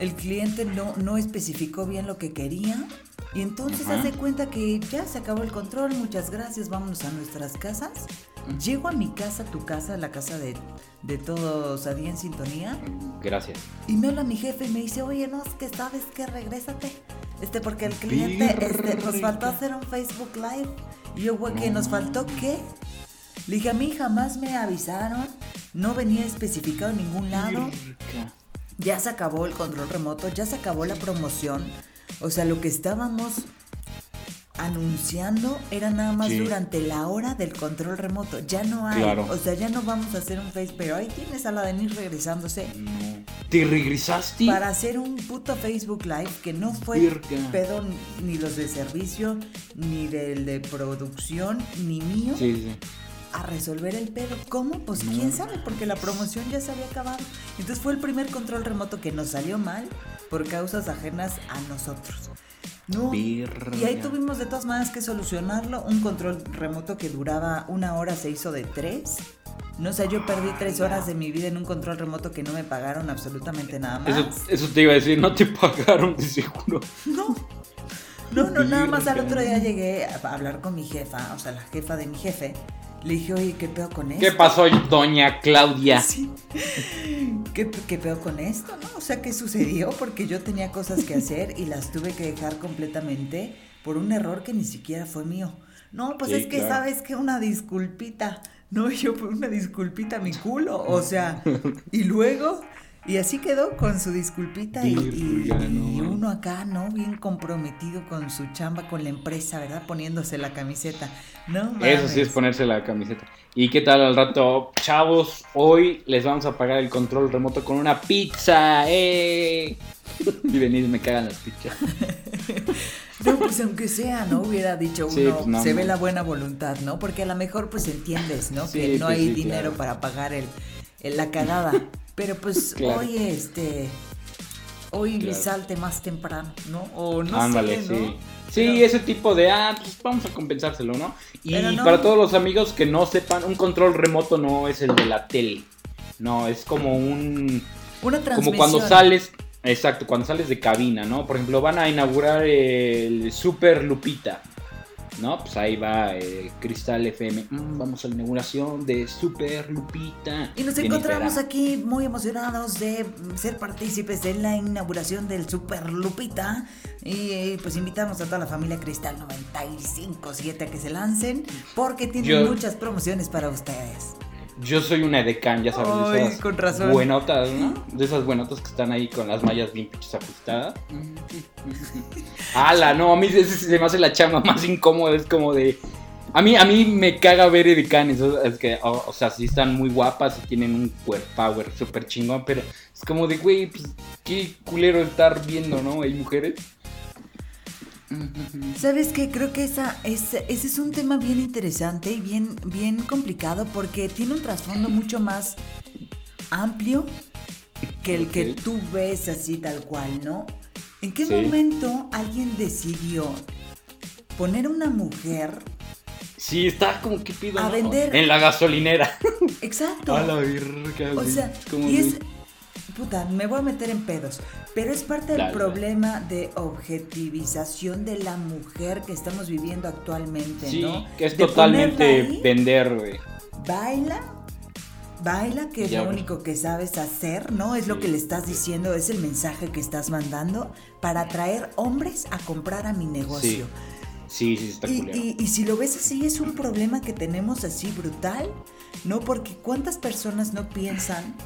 el cliente no, no especificó bien lo que quería y entonces hace cuenta que ya se acabó el control, muchas gracias, vámonos a nuestras casas. Llego a mi casa, tu casa, la casa de, de todos ahí en sintonía. Gracias. Y me habla mi jefe y me dice, oye, no, es que sabes que regrésate. Este, porque el cliente, este, nos faltó hacer un Facebook Live. Y yo, güey, ¿qué nos faltó qué? Le dije, a mí jamás me avisaron, no venía especificado en ningún lado. Ya se acabó el control remoto, ya se acabó la promoción o sea, lo que estábamos anunciando era nada más durante la hora del control remoto. Ya no hay, o sea, ya no vamos a hacer un face, pero ahí tienes a la Denise regresándose. No. ¿Te regresaste? Para hacer un puto Facebook Live que no fue pedo ni los de servicio, ni del de producción, ni mío. Sí, sí a resolver el pedo. ¿Cómo? Pues quién sabe, porque la promoción ya se había acabado. Entonces fue el primer control remoto que nos salió mal por causas ajenas a nosotros. No. Y ahí tuvimos de todas maneras que solucionarlo. Un control remoto que duraba una hora se hizo de tres. No sé, yo perdí tres horas de mi vida en un control remoto que no me pagaron absolutamente nada más. Eso, te iba a decir, no te pagaron de seguro. No. No, no, nada más al otro día llegué a hablar con mi jefa, o sea, la jefa de mi jefe. Le dije, oye, ¿qué pedo con esto? ¿Qué pasó, doña Claudia? Sí. ¿Qué, ¿Qué pedo con esto? ¿no? O sea, ¿qué sucedió? Porque yo tenía cosas que hacer y las tuve que dejar completamente por un error que ni siquiera fue mío. No, pues es que sabes que una disculpita. No, yo por una disculpita mi culo. O sea, y luego y así quedó con su disculpita y, uno acá, ¿no? Bien comprometido con su chamba, con la empresa, ¿verdad? Poniéndose la camiseta. No, Eso sí es ponerse la camiseta. ¿Y qué tal al rato? Chavos, hoy les vamos a pagar el control remoto con una pizza. ¡Eh! Y venid, me cagan las pizzas. No, pues aunque sea, ¿no? Hubiera dicho uno, pues se ve la buena voluntad, ¿no? Porque a lo mejor pues entiendes, ¿no? que no pues hay dinero para pagar el, la cagada. Pero pues hoy, este, hoy salte más temprano, ¿no? O no Ándale, sé, ¿no? sí. Sí, ese tipo de, ah, pues vamos a compensárselo, ¿no? Y para todos los amigos que no sepan, un control remoto no es el de la tele. No, es como un... Una transmisión. Como cuando sales, exacto, cuando sales de cabina, ¿no? Por ejemplo, van a inaugurar el Super Lupita. ¿No? Pues ahí va eh, Cristal FM. Mm, vamos a la inauguración de Super Lupita. Y nos encontramos aquí muy emocionados de ser partícipes de la inauguración del Super Lupita. Y eh, pues invitamos a toda la familia Cristal 957 a que se lancen porque tienen muchas promociones para ustedes. Yo soy una edecán, ya sabes, de esas con razón. buenotas, ¿no? De esas buenotas que están ahí con las mallas bien pinches ajustadas. ¡Hala! No, a mí se me hace la chamba más incómoda, es como de... A mí, a mí me caga ver edecanes, es que, o, sea, sí están muy guapas y tienen un power súper chingón, pero es como de, güey, pues, qué culero estar viendo, ¿no? Hay mujeres ¿Sabes qué? Creo que esa, ese es un tema bien interesante y bien, bien complicado porque tiene un trasfondo mucho más amplio que el que tú ves así tal cual, ¿no? ¿En qué momento alguien decidió poner una mujer Sí, está como que pido. A vender. En la gasolinera. Exacto. A la virga. O sea, y es, puta, me voy a meter en pedos, pero es parte del problema de objetivización de la mujer que estamos viviendo actualmente, sí, que es totalmente vender, güey. Baila, baila, que es lo único que sabes hacer, ¿no? Es lo que le estás diciendo, es el mensaje que estás mandando para atraer hombres a comprar a mi negocio. Sí, sí, está y, y, si lo ves así, es un problema que tenemos así brutal, ¿no? Porque ¿cuántas personas no piensan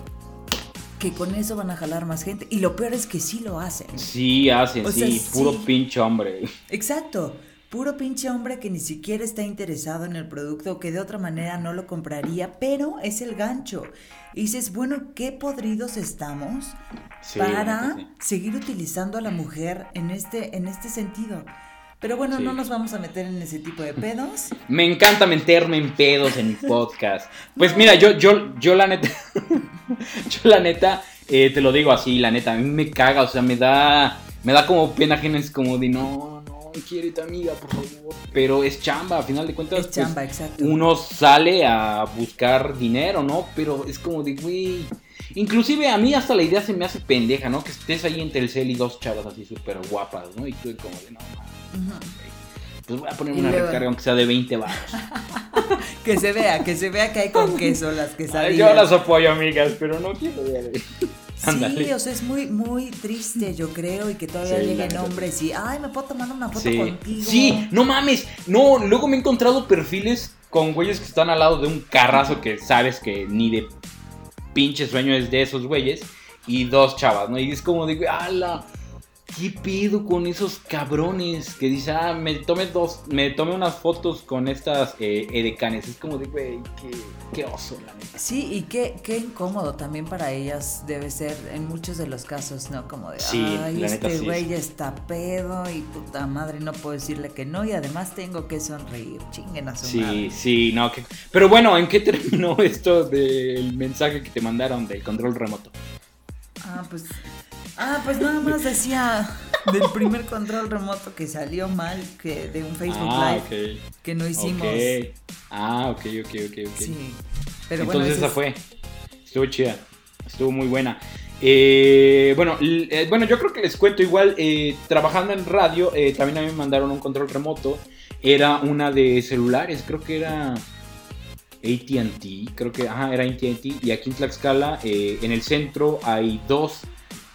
que con eso van a jalar más gente. Y lo peor es que sí lo hacen. Sí, hacen, sí, puro pinche hombre. Exacto, puro pinche hombre que ni siquiera está interesado en el producto que de otra manera no lo compraría, pero es el gancho. Y dices, bueno, qué podridos estamos para seguir utilizando a la mujer en este, en este sentido. Pero bueno, no nos vamos a meter en ese tipo de pedos. Me encanta meterme en pedos en mi podcast. Pues mira, yo, yo, yo la neta, yo la neta, eh, te lo digo así, la neta, a mí me caga, o sea, me da, me da como pena ajena, es como de no, no, quiere tu amiga, por favor. Pero es chamba, a final de cuentas. Es pues, chamba, exacto. Uno sale a buscar dinero, ¿no? Pero es como de, güey. Inclusive a mí hasta la idea se me hace pendeja, ¿no? Que estés ahí en Telcel y dos chavas así súper guapas, ¿no? Y tú como de, no, pues voy a poner una recarga aunque sea de 20 baros. que se vea, que se vea que hay con queso las quesadillas. Yo las apoyo, amigas, pero no quiero ver. Sí, o sea, es muy, muy triste, yo creo, y que todavía lleguen hombres y, ay, me puedo tomar una foto contigo. Sí, no mames, no, luego me he encontrado perfiles con güeyes que están al lado de un carrazo que sabes que ni de pinche sueño es de esos güeyes, y dos chavas, ¿no? Y es como digo, ala, ¿qué pido con esos cabrones? Que dice, ah, me tome dos, me tome unas fotos con estas eh, edecanes. Es como de, güey, qué, qué, oso, la neta. Sí, y qué, qué incómodo también para ellas debe ser en muchos de los casos, ¿no? Como de, ay, este güey está pedo y puta madre, no puedo decirle que no y además tengo que sonreír. Chinguen a su Sí, sí, no. Que... Pero bueno, ¿en qué terminó esto del mensaje que te mandaron del control remoto? Ah, pues Ah, pues nada más decía del primer control remoto que salió mal, que de un Facebook ah, Live que no hicimos. Ah, ok, ok, ok, ok. Sí. Pero Entonces esa fue. Estuvo chida. Estuvo muy buena. Eh, bueno, eh, bueno, yo creo que les cuento igual, eh, trabajando en radio, también a mí me mandaron un control remoto. Era una de celulares, creo que era ATT, creo que, ajá, era ATT. Y aquí en Tlaxcala, en el centro, hay dos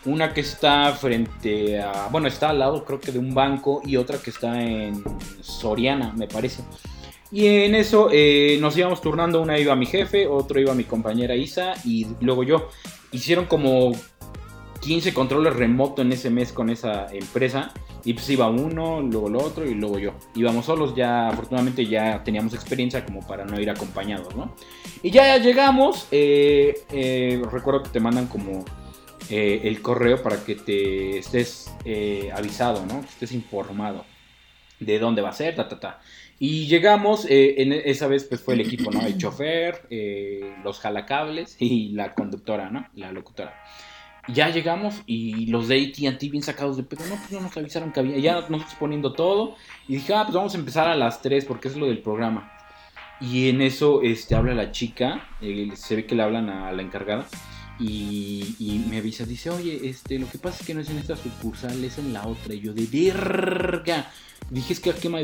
una que está frente a, bueno, está al lado creo que de un banco y otra que está en Soriana, me parece. Y en eso eh, nos íbamos turnando, una iba mi jefe, otro iba mi compañera Isa y luego yo. Hicieron como 15 controles remoto en ese mes con esa empresa. Y pues iba uno, luego el otro y luego yo. Íbamos solos, ya afortunadamente ya teníamos experiencia como para no ir acompañados, ¿no? Y ya llegamos, eh, eh, recuerdo que te mandan como eh, el correo para que te estés eh, avisado, ¿no? Que estés informado de dónde va a ser, ta, ta, ta. Y llegamos, eh, en esa vez pues fue el equipo, ¿no? El chofer, los jalacables y la conductora, ¿no? La locutora. Ya llegamos y los de AT&T bien sacados de pedo, no, pues no nos avisaron que había, ya nos poniendo todo. Y dije, ah, pues vamos a empezar a las 3 porque es lo del programa. Y en eso este, habla la chica, se ve que le hablan a la encargada. Y, me avisa, dice, oye, este, lo que pasa es que no es en esta sucursal, es en la otra. Y yo, de verga. Dije, es que aquí me,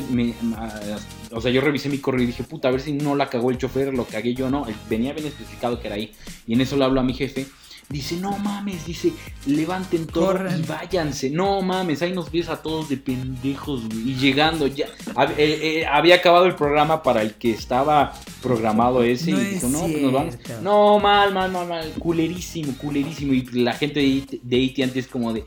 O sea, yo revisé mi correo y dije, puta, a ver si no la cagó el chofer, lo cagué yo, no. Venía bien especificado que era ahí. Y en eso le hablo a mi jefe. Dice, no mames, dice, levanten todo y váyanse. No mames, ahí nos ves a todos de pendejos, Y llegando ya. Eh, eh, había acabado el programa para el que estaba programado ese. y dijo, no, pues nos vamos. No, mal, mal, mal, mal. Culerísimo, culerísimo. Y la gente de IT antes como de,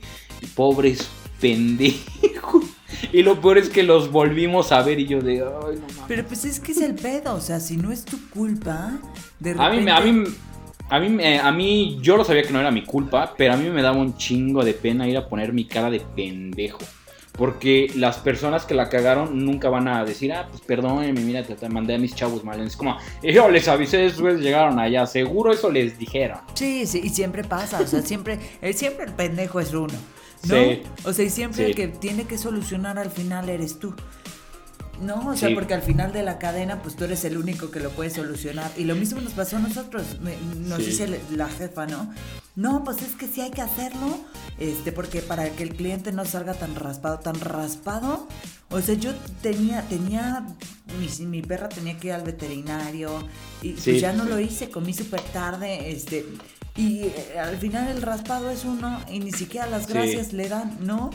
pobres pendejos. Y lo peor es que los volvimos a ver y yo de, ay, no mames. Pero pues es que es el pedo, o sea, si no es tu culpa, de repente... A mí, a mí a mí, a mí, yo lo sabía que no era mi culpa, pero a mí me daba un chingo de pena ir a poner mi cara de pendejo. Porque las personas que la cagaron nunca van a decir, ah, pues perdónenme, mira, te, mandé a mis chavos mal. Es como, yo les avisé, después llegaron allá, seguro eso les dijeron. Sí, sí, y siempre pasa, o sea, siempre, eh, siempre el pendejo es uno. ¿no? Sí, o sea, y siempre el que tiene que solucionar al final eres tú. No, o sea, porque al final de la cadena, pues tú eres el único que lo puede solucionar. Y lo mismo nos pasó a nosotros, nos dice la jefa, ¿no? No, pues es que sí hay que hacerlo, este, porque para que el cliente no salga tan raspado, tan raspado. O sea, yo tenía, tenía, mi, mi perra tenía que ir al veterinario y pues ya no lo hice, comí súper tarde, este, y eh, al final el raspado es uno y ni siquiera las gracias le dan, ¿no?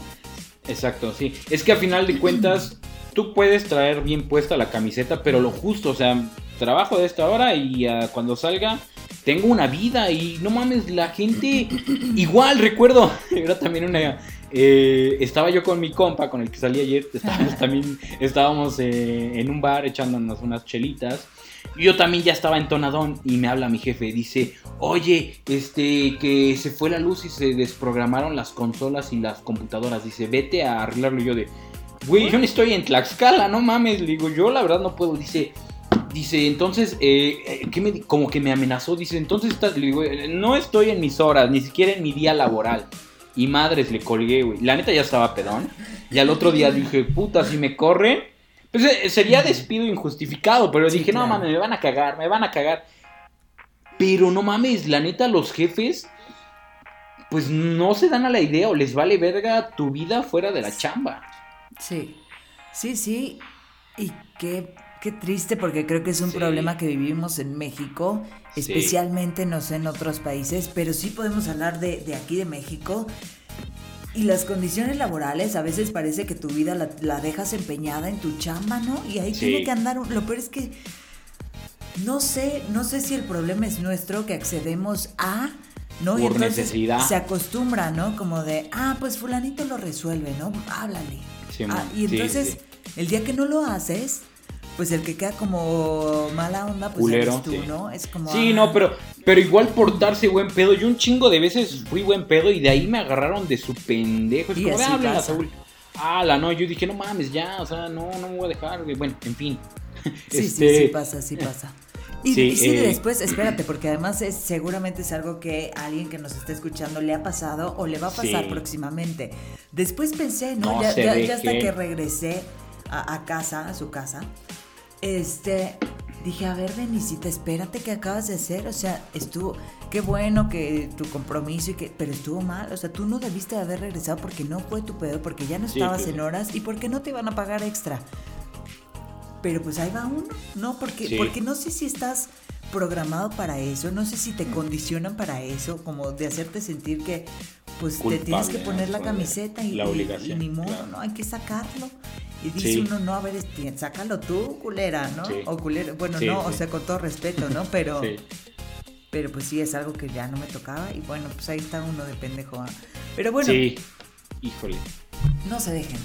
Exacto, sí. Es que al final de cuentas tú puedes traer bien puesta la camiseta, pero lo justo, o sea, trabajo de esta hora y cuando salga tengo una vida y no mames, la gente igual recuerdo, era también una eh, estaba yo con mi compa con el que salí ayer, estábamos también estábamos eh, en un bar echándonos unas chelitas. Y yo también ya estaba entonadón y me habla mi jefe, dice, oye, este, que se fue la luz y se desprogramaron las consolas y las computadoras, dice, vete a arreglarlo y yo de, Güey, yo no estoy en Tlaxcala, no mames. Le digo, yo la verdad no puedo. Dice, dice, entonces, eh, eh ¿qué me, como que me amenazó. Dice, entonces, estás, le digo, eh, no estoy en mis horas, ni siquiera en mi día laboral. Y madres, le colgué, güey. La neta ya estaba pedón. Y al otro día dije, puta, si me corren, pues eh, sería despido injustificado. Pero dije, no mames, me van a cagar, me van a cagar. Pero no mames, la neta, los jefes pues no se dan a la idea o les vale verga tu vida fuera de la chamba. Sí, sí, sí. Y qué, qué triste porque creo que es un problema que vivimos en México, especialmente no sé en otros países, pero sí podemos hablar de, de aquí de México. Y las condiciones laborales, a veces parece que tu vida la, dejas empeñada en tu chamba, ¿no? Y ahí tiene que andar. Lo peor es que no sé, no sé si el problema es nuestro que accedemos a ¿no? Por y necesidad. Se acostumbra, ¿no? Como de, ah, pues fulanito lo resuelve, ¿no? Háblale. Ah, y entonces, el día que no lo haces, pues el que queda como mala onda, pues eres tú, ¿no? Es como. Sí, no, pero, pero igual portarse buen pedo. Yo un chingo de veces fui buen pedo y de ahí me agarraron de su pendejo. Es como, habla, Saúl. la no, yo dije, no mames, ya, o sea, no, no me voy a dejar, Bueno, en fin. Sí, sí, este, sí pasa, sí pasa. Y, sí, eh, después, espérate, porque además es, seguramente es algo que a alguien que nos está escuchando le ha pasado o le va a pasar próximamente. Después pensé, ¿no? ya, ya, hasta que regresé a, casa, a su casa, este, dije, a ver, Denisita, espérate que acabas de hacer, o sea, estuvo, qué bueno que tu compromiso y que, pero estuvo mal, o sea, tú no debiste haber regresado porque no fue tu pedo, porque ya no estabas en horas y porque no te iban a pagar extra. Pero pues ahí va uno, ¿no? Porque, porque no sé si estás programado para eso, no sé si te condicionan para eso, como de hacerte sentir que pues te tienes que poner la camiseta y, ni modo, ¿no? Hay que sacarlo. Y dice uno, no, a ver, este, sácalo tú, culera, ¿no? O culera, bueno, no, o sea, con todo respeto, ¿no? Pero, pero pues sí, es algo que ya no me tocaba y bueno, pues ahí está uno de pendejo. ¿ah? Pero bueno. Sí, híjole. No se dejen,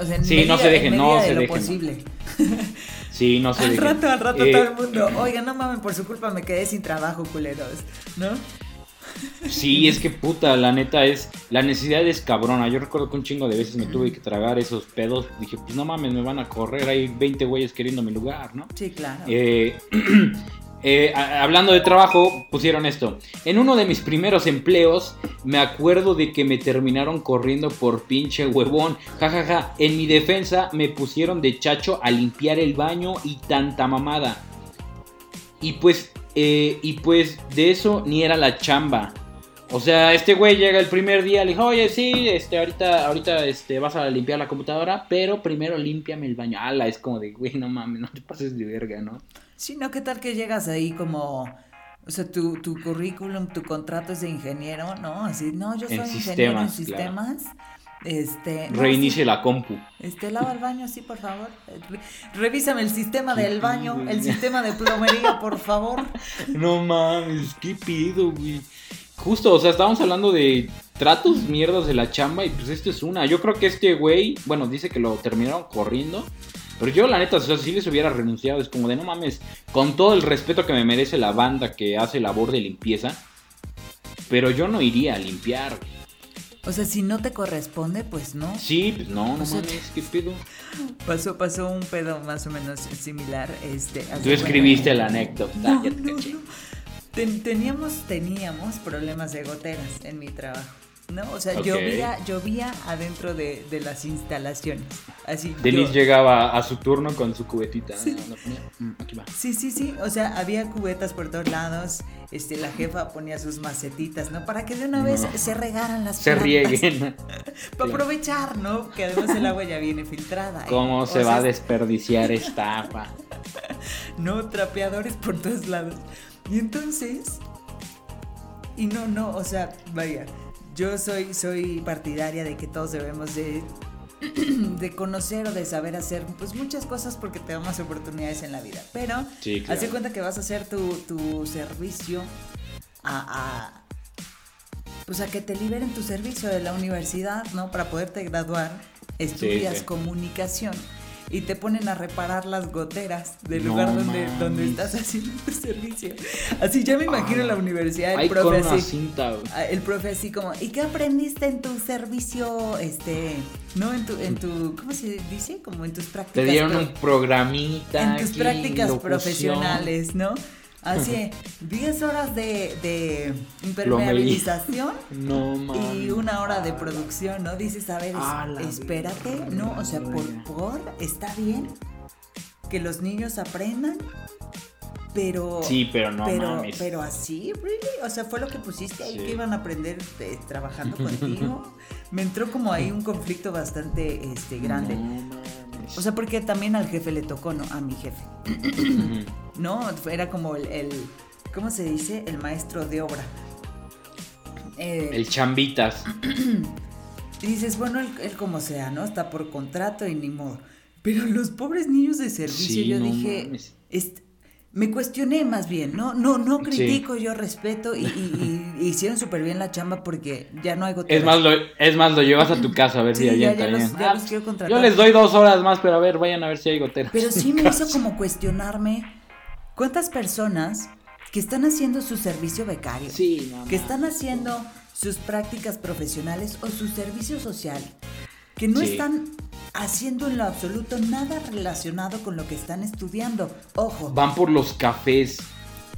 o sea, sí, no se dejen, no se dejen. Posible. Sí, no se Al rato, al rato todo el eh, mundo. Oiga, no mames, por su culpa me quedé sin trabajo, culeros. ¿No? Sí, es que puta, la neta es. La necesidad es cabrona. Yo recuerdo que un chingo de veces me tuve que tragar esos pedos. Dije, pues no mames, me van a correr. Hay 20 güeyes queriendo mi lugar, ¿no? Sí, claro. Eh, Eh, hablando de trabajo, pusieron esto. En uno de mis primeros empleos, me acuerdo de que me terminaron corriendo por pinche huevón. Jajaja, ja, ja. en mi defensa me pusieron de chacho a limpiar el baño y tanta mamada. Y pues, eh, y pues de eso ni era la chamba. O sea, este güey llega el primer día, le dijo, oye, sí, este, ahorita, ahorita, este, vas a limpiar la computadora, pero primero límpiame el baño. Ala, es como de, güey, no mames, no te pases de verga, ¿no? Sí, ¿no? ¿Qué tal que llegas ahí como... O sea, tu, tu currículum, tu contrato es de ingeniero, ¿no? Así, no, yo soy ingeniero en sistemas. Este, Reinicie la compu. Este, lava el baño, sí, por favor. Revísame el sistema del baño, el sistema de plomería, por favor. No mames, qué pido, güey. Justo, o sea, estábamos hablando de tratos mierdas de la chamba y pues esto es una. Yo creo que este güey, bueno, dice que lo terminaron corriendo. Pero yo, la neta, o sea, si les hubiera renunciado, es como de no mames, con todo el respeto que me merece la banda que hace labor de limpieza, pero yo no iría a limpiar. O sea, si no te corresponde, pues no. Sí, pues no, no mames, ¿qué pedo? Pasó, pasó un pedo más o menos similar. Este, Tú escribiste la anécdota. No, teníamos, teníamos problemas de goteras en mi trabajo. ¿No? O sea, llovía, llovía adentro de, las instalaciones. Así. Denise llegaba a su turno con su cubetita. Mm, sí. sí, sí, O sea, había cubetas por todos lados. Este, la jefa ponía sus macetitas, ¿no? Para que de una vez se regaran las Se rieguen. Para aprovechar, ¿no? Que además el agua ya viene filtrada. ¿eh? ¿Cómo se va a desperdiciar esta agua? no, trapeadores por todos lados. Y entonces. Y no, no, o sea, vaya yo soy, soy partidaria de que todos debemos de, de conocer o de saber hacer pues muchas cosas porque te dan más oportunidades en la vida. Pero sí, cuenta que vas a hacer tu, servicio a, pues a que te liberen tu servicio de la universidad, ¿no? Para poderte graduar, estudias comunicación y te ponen a reparar las goteras del lugar donde, donde estás haciendo tu servicio. Así ya me imagino en la universidad el profe así. Ah, el profe así como, ¿y qué aprendiste en tu servicio? Este, no en tu, en tu, ¿cómo se dice? Como en tus prácticas. Te dieron un programita. En tus prácticas profesionales, ¿no? Así, 10 horas de, impermeabilización y una hora de producción, ¿no? Dices, a ver, espérate, ¿no? O sea, por, por, está bien que los niños aprendan, pero... Sí, pero no pero, Pero así, really? O sea, fue lo que pusiste ahí que iban a aprender eh, trabajando contigo. Me entró como ahí un conflicto bastante este, grande. O sea, porque también al jefe le tocó, ¿no? A mi jefe. ¿No? Era como el, ¿cómo se dice? El maestro de obra. Eh, el chambitas. y dices, bueno, él, como sea, ¿no? Está por contrato y ni modo. Pero los pobres niños de servicio, yo dije, me cuestioné más bien, ¿no? No, no critico, yo respeto y, hicieron súper bien la chamba porque ya no hay goteras. Es más, lo, es más, lo llevas a tu casa a ver si hay ya, Yo les doy dos horas más, pero a ver, vayan a ver si hay goteras. Pero sí me hizo como cuestionarme cuántas personas que están haciendo su servicio becario, que están haciendo sus prácticas profesionales o su servicio social, que no están haciendo en lo absoluto nada relacionado con lo que están estudiando. Ojo. Van por los cafés.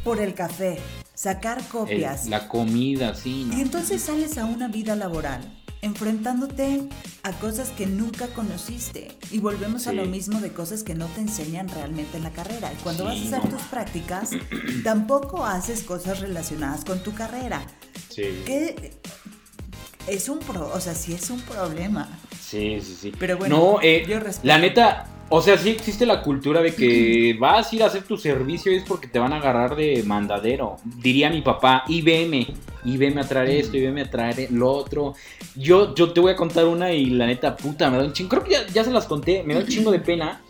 Por el café, sacar copias. la comida, sí. Y entonces sales a una vida laboral enfrentándote a cosas que nunca conociste. Y volvemos a lo mismo de cosas que no te enseñan realmente en la carrera. Y cuando vas a hacer tus prácticas, tampoco haces cosas relacionadas con tu carrera. Sí. Que es un pro, o sea, sí es un problema. Sí, sí, sí. Pero bueno, no, eh, la neta, o sea, sí existe la cultura de que vas a ir a hacer tu servicio y es porque te van a agarrar de mandadero. Diría mi papá, y veme, y veme a traer esto, y veme a traer lo otro. Yo, yo te voy a contar una y la neta, puta, me da un chingo. Creo que ya, ya se las conté, me da un chingo de pena.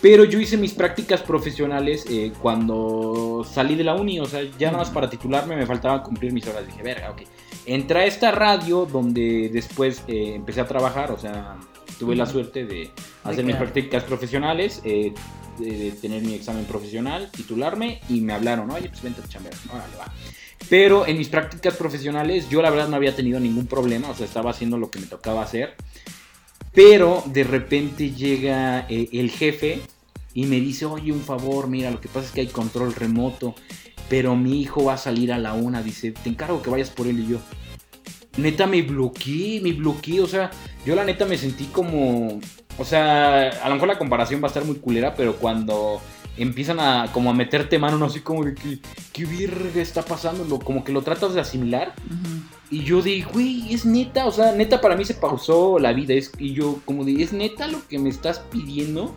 Pero yo hice mis prácticas profesionales eh, cuando salí de la uni, o sea, ya nada más para titularme me faltaba cumplir mis horas. Dije, verga, ok. Entré a esta radio donde después eh, empecé a trabajar, o sea, tuve la suerte de hacer mis prácticas profesionales, eh, de, tener mi examen profesional, titularme y me hablaron, oye, pues vente a chambear, órale, va. Pero en mis prácticas profesionales yo la verdad no había tenido ningún problema, o sea, estaba haciendo lo que me tocaba hacer. Pero de repente llega eh, el jefe y me dice, oye, un favor, mira, lo que pasa es que hay control remoto, pero mi hijo va a salir a la una, dice, te encargo que vayas por él y yo. Neta me bloqueé, me bloqueé, o sea, yo la neta me sentí como, o sea, a lo mejor la comparación va a estar muy culera, pero cuando empiezan a como a meterte mano, no así como de que, ¿qué virga está pasando? como que lo tratas de asimilar. Y yo dije, güey, es neta, o sea, neta para mí se pausó la vida. Es, y yo como de, ¿es neta lo que me estás pidiendo?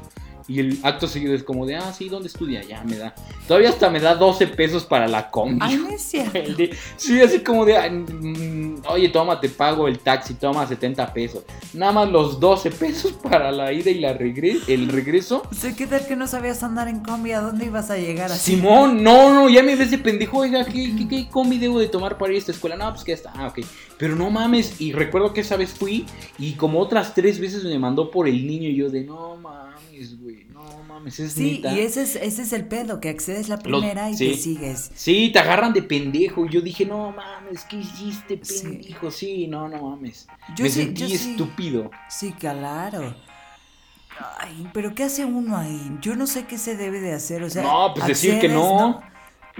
Y el acto seguido es como de, ah, sí, ¿dónde estudia? Ya me da. Todavía hasta me da 12 pesos para la combi. Ay, no es cierto. sí, así como de, mm, oye, toma, te pago el taxi, toma 70 pesos. Nada más los 12 pesos para la ida y la regre el regreso. sé ¿qué tal que no sabías andar en combi? ¿A dónde ibas a llegar así? Simón, no, no, ya me ves de pendejo, oiga, ¿qué, qué, combi debo de tomar para ir a esta escuela? No, pues que está, ah, ok. Pero no mames, y recuerdo que esa vez fui y como otras tres veces me mandó por el niño y yo de, no mames, güey sí, y ese es, ese es el pedo, que accedes la primera y te sigues. Sí, te agarran de pendejo. Y yo dije, no mames, ¿qué hiciste, pendejo? Sí, no, no mames. Yo Me sentí estúpido. Sí, claro. Ay, pero ¿qué hace uno ahí? Yo no sé qué se debe de hacer, o sea. No, pues decir que no.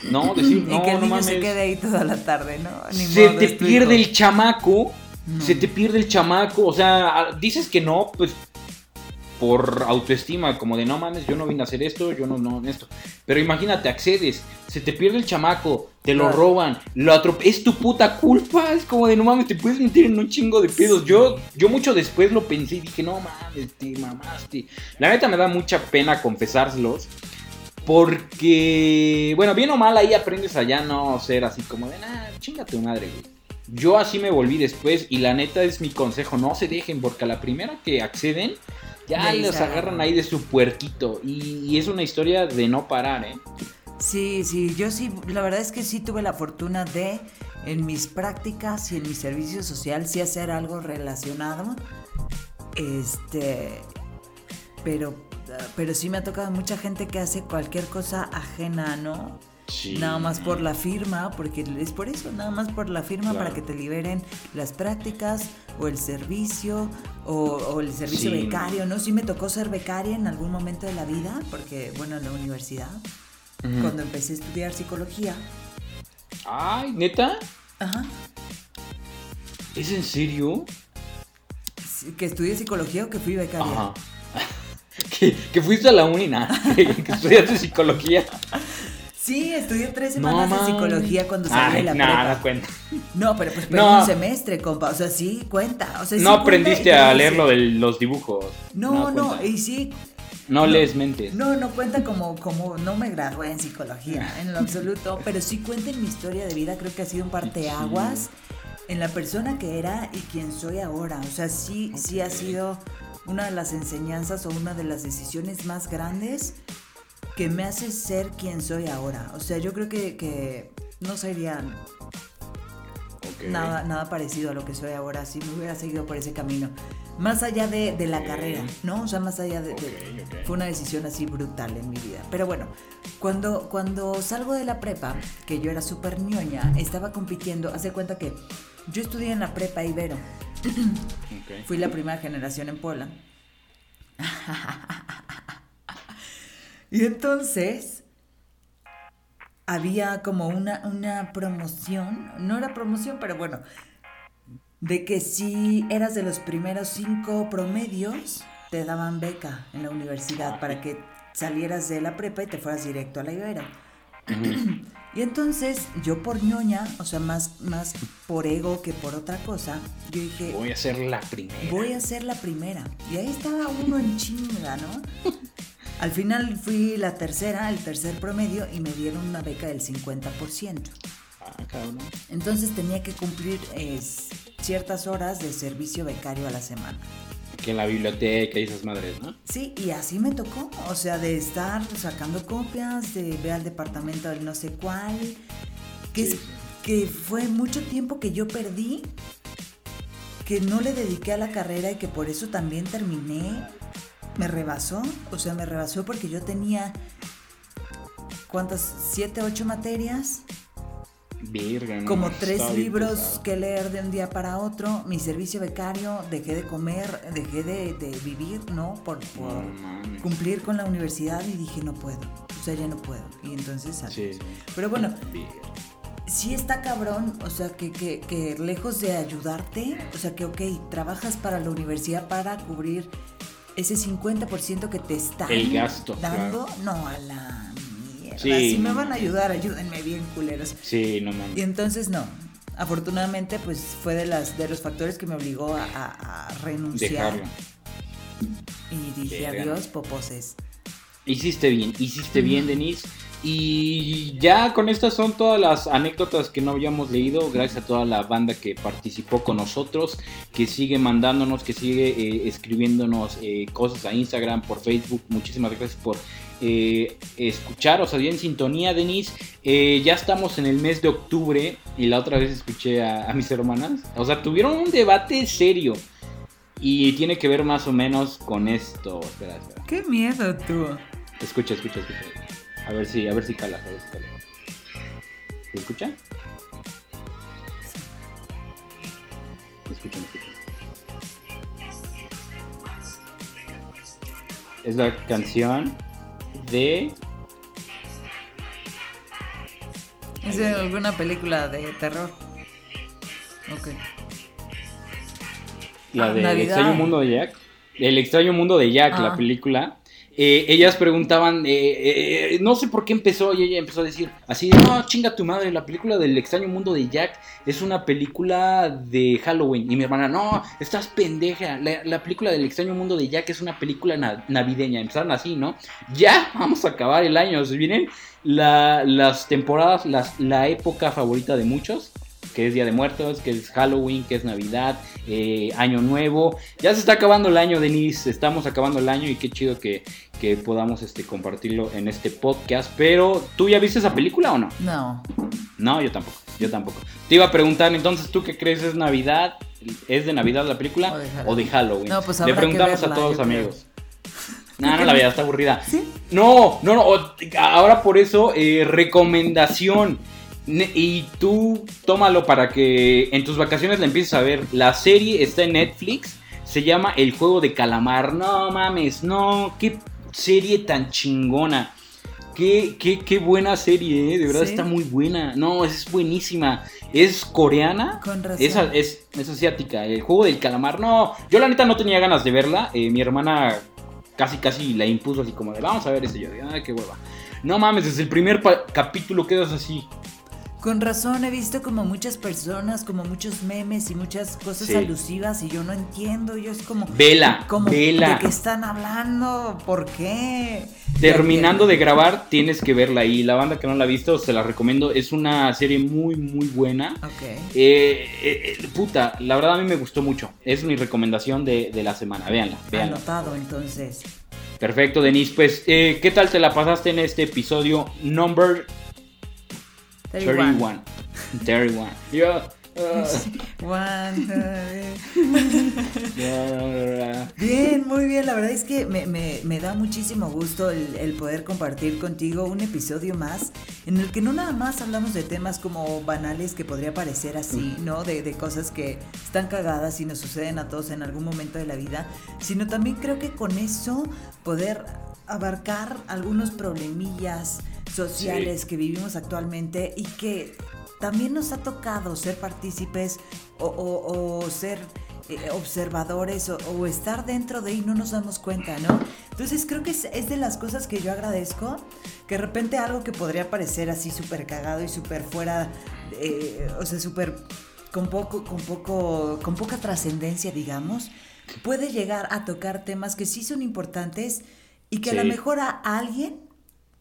No, decir no. Y que el niño se quede ahí toda la tarde, ¿no? se te pierde el chamaco. Se te pierde el chamaco. O sea, dices que no, pues por autoestima, como de no mames, yo no vine a hacer esto, yo no, no, esto. Pero imagínate, accedes, se te pierde el chamaco, te lo roban, lo es tu puta culpa, es como de no mames, te puedes meter en un chingo de pedos. Yo, yo mucho después lo pensé y dije, no mames, te mamaste. La neta me da mucha pena confesárselos. Porque, bueno, bien o mal ahí aprendes a ya no ser así como de, nah, chinga tu madre, güey. Yo así me volví después y la neta es mi consejo, no se dejen porque a la primera que acceden ya los agarran ahí de su puerquito. Y, es una historia de no parar, ¿eh? Sí, sí, yo sí, la verdad es que sí tuve la fortuna de, en mis prácticas y en mi servicio social, sí hacer algo relacionado. Este, pero, pero sí me ha tocado mucha gente que hace cualquier cosa ajena, ¿no? Nada más por la firma, porque es por eso, nada más por la firma para que te liberen las prácticas o el servicio o, el servicio becario, ¿no? Sí me tocó ser becaria en algún momento de la vida, porque, bueno, en la universidad, cuando empecé a estudiar psicología. Ay, neta. Ajá. ¿Es en serio? ¿Que estudié psicología o que fui becaria? Ajá. que, fuiste a la uni, que estudiaste psicología. Sí, estudié tres semanas de psicología cuando salí de la prepa. No, cuenta. No, pero pues no. un semestre, compa. O sea, sí cuenta. O sea, no aprendiste a leer lo de los dibujos. No, no, y sí. No, lees mentes. No, no cuenta como, como no me gradué en psicología, en lo absoluto. pero sí cuenta en mi historia de vida. Creo que ha sido un parteaguas en la persona que era y quien soy ahora. O sea, sí, sí ha sido una de las enseñanzas o una de las decisiones más grandes que me hace ser quien soy ahora. O sea, yo creo que, que no sería nada, nada parecido a lo que soy ahora si me hubiera seguido por ese camino. Más allá de, la carrera, ¿no? O sea, más allá de, Fue una decisión así brutal en mi vida. Pero bueno, cuando, cuando salgo de la prepa, que yo era súper ñoña, estaba compitiendo, hace cuenta que yo estudié en la prepa Ibero. Fui la primera generación en Puebla. y entonces había como una, una promoción, no era promoción, pero bueno, de que si eras de los primeros cinco promedios, te daban beca en la universidad para que salieras de la prepa y te fueras directo a la Ibero. y entonces yo por ñoña, o sea, más, más por ego que por otra cosa, yo dije... Voy a ser la primera. Voy a ser la primera. Y ahí estaba uno en chinga, ¿no? Al final fui la tercera, el tercer promedio, y me dieron una beca del 50%. Ah, cabrón. Entonces tenía que cumplir ciertas horas de servicio becario a la semana. Que en la biblioteca y esas madres, ¿no? Sí, y así me tocó. O sea, de estar sacando copias, de ver al departamento del no sé cuál. Que, que fue mucho tiempo que yo perdí, que no le dediqué a la carrera y que por eso también terminé me rebasó, o sea, me rebasó porque yo tenía, ¿cuántas? ¿Siete, ocho materias? como tres libros que leer de un día para otro, mi servicio becario, dejé de comer, dejé de, vivir, ¿no? Por, cumplir con la universidad y dije, no puedo, o sea, ya no puedo. Y entonces, sí. pero bueno, sí está cabrón, o sea, que, que, que lejos de ayudarte, o sea, que, ok, trabajas para la universidad para cubrir ese 50% que te están dando, no a la mierda. si me van a ayudar, ayúdenme bien, culeros. Sí, no mames. Y entonces no. Afortunadamente, pues fue de las de los factores que me obligó a, renunciar. Y dije, adiós, poposes. Hiciste bien, hiciste bien, Denise. Y ya con estas son todas las anécdotas que no habíamos leído, gracias a toda la banda que participó con nosotros, que sigue mandándonos, que sigue eh, escribiéndonos eh, cosas a Instagram, por Facebook. Muchísimas gracias por eh, escuchar, o sea, en sintonía, Denise. ya estamos en el mes de octubre y la otra vez escuché a, a mis hermanas. O sea, tuvieron un debate serio. Y tiene que ver más o menos con esto. Espera, espera. Qué miedo tú. Escucha, escucha, escucha. A ver si, a ver si cala, a ver si cala. ¿Se escucha? Escuchan, escuchan. Es la canción de. ¿Es de alguna película de terror? Ok. La de El extraño mundo de Jack. El extraño mundo de Jack, la ah. película. Eh, ellas preguntaban, eh, eh, no sé por qué empezó, y ella empezó a decir así, no, chinga tu madre, la película del extraño mundo de Jack es una película de Halloween. Y mi hermana, no, estás pendeja, la, película del extraño mundo de Jack es una película navideña. Empezaron así, ¿no? Ya, vamos a acabar el año, se vienen las temporadas, la época favorita de muchos que es Día de Muertos, que es Halloween, que es Navidad, eh, Año Nuevo. Ya se está acabando el año, Denise. Estamos acabando el año y qué chido que, que podamos este, compartirlo en este podcast. Pero, ¿tú ya viste esa película o no? No. No, yo tampoco. Yo tampoco. Te iba a preguntar, entonces, ¿tú qué crees? ¿Es Navidad? ¿Es de Navidad la película? O de Halloween. No, pues Le preguntamos a todos los amigos. No, no, la vida está aburrida. ¿Sí? No, no, no. Ahora por eso, eh, recomendación. Y tú tómalo para que en tus vacaciones la empieces a ver. La serie está en Netflix. Se llama El juego de calamar. No mames, no. Qué serie tan chingona. Qué, qué, qué buena serie, ¿eh? de verdad está muy buena. No, es buenísima. Es coreana. Con razón. Es, es, es, asiática. El juego del calamar. No, yo la neta no tenía ganas de verla. Eh, mi hermana casi, casi la impuso así como de vamos a ver ese. Yo ay, qué hueva. No mames, desde el primer capítulo quedas así. Con razón he visto como muchas personas, como muchos memes y muchas cosas alusivas y yo no entiendo, yo es como... Vela, como, vela. ¿De qué están hablando? ¿Por qué? Terminando de grabar, tienes que verla y la banda que no la ha visto, se la recomiendo, es una serie muy, muy buena. Ok. Eh, eh, eh, puta, la verdad a mí me gustó mucho, es mi recomendación de, la semana, véanla, véanla. Anotado entonces. Perfecto, Denise. Pues, eh, ¿qué tal te la pasaste en este episodio number 31? 31. Yo, bien, muy bien. La verdad es que me, da muchísimo gusto el, poder compartir contigo un episodio más en el que no nada más hablamos de temas como banales que podría parecer así, ¿no? De, de cosas que están cagadas y nos suceden a todos en algún momento de la vida, sino también creo que con eso poder abarcar algunos problemillas sociales que vivimos actualmente y que también nos ha tocado ser partícipes o, ser eh, observadores o, estar dentro de y no nos damos cuenta, ¿no? Entonces creo que es, de las cosas que yo agradezco, que de repente algo que podría parecer así súper cagado y súper fuera, eh, o sea, súper con poco, con poco, con poca trascendencia, digamos, puede llegar a tocar temas que sí son importantes y que a lo mejor a alguien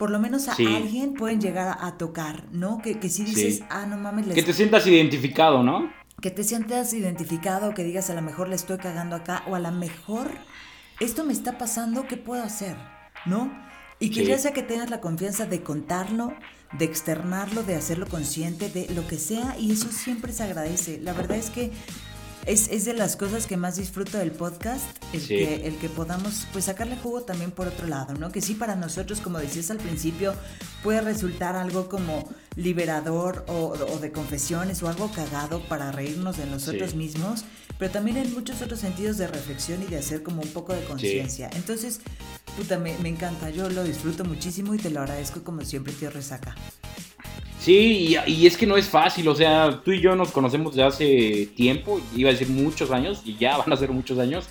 por lo menos a alguien pueden llegar a, tocar, ¿no? Que, que si dices, ah, no mames. Que te sientas identificado, ¿no? Que te sientas identificado, que digas, a lo mejor le estoy cagando acá, o a lo mejor esto me está pasando, ¿qué puedo hacer? ¿No? Y que ya sea que tengas la confianza de contarlo, de externarlo, de hacerlo consciente, de lo que sea, y eso siempre se agradece. La verdad es que es, es, de las cosas que más disfruto del podcast, el, que, el que podamos pues sacarle jugo también por otro lado, ¿no? Que sí para nosotros, como decías al principio, puede resultar algo como liberador o, de confesiones o algo cagado para reírnos de nosotros mismos, pero también en muchos otros sentidos de reflexión y de hacer como un poco de conciencia. Entonces, puta, me, me encanta, yo lo disfruto muchísimo y te lo agradezco como siempre, tío Resaca. Sí, y, es que no es fácil, o sea, tú y yo nos conocemos desde hace tiempo, iba a decir muchos años, y ya van a ser muchos años,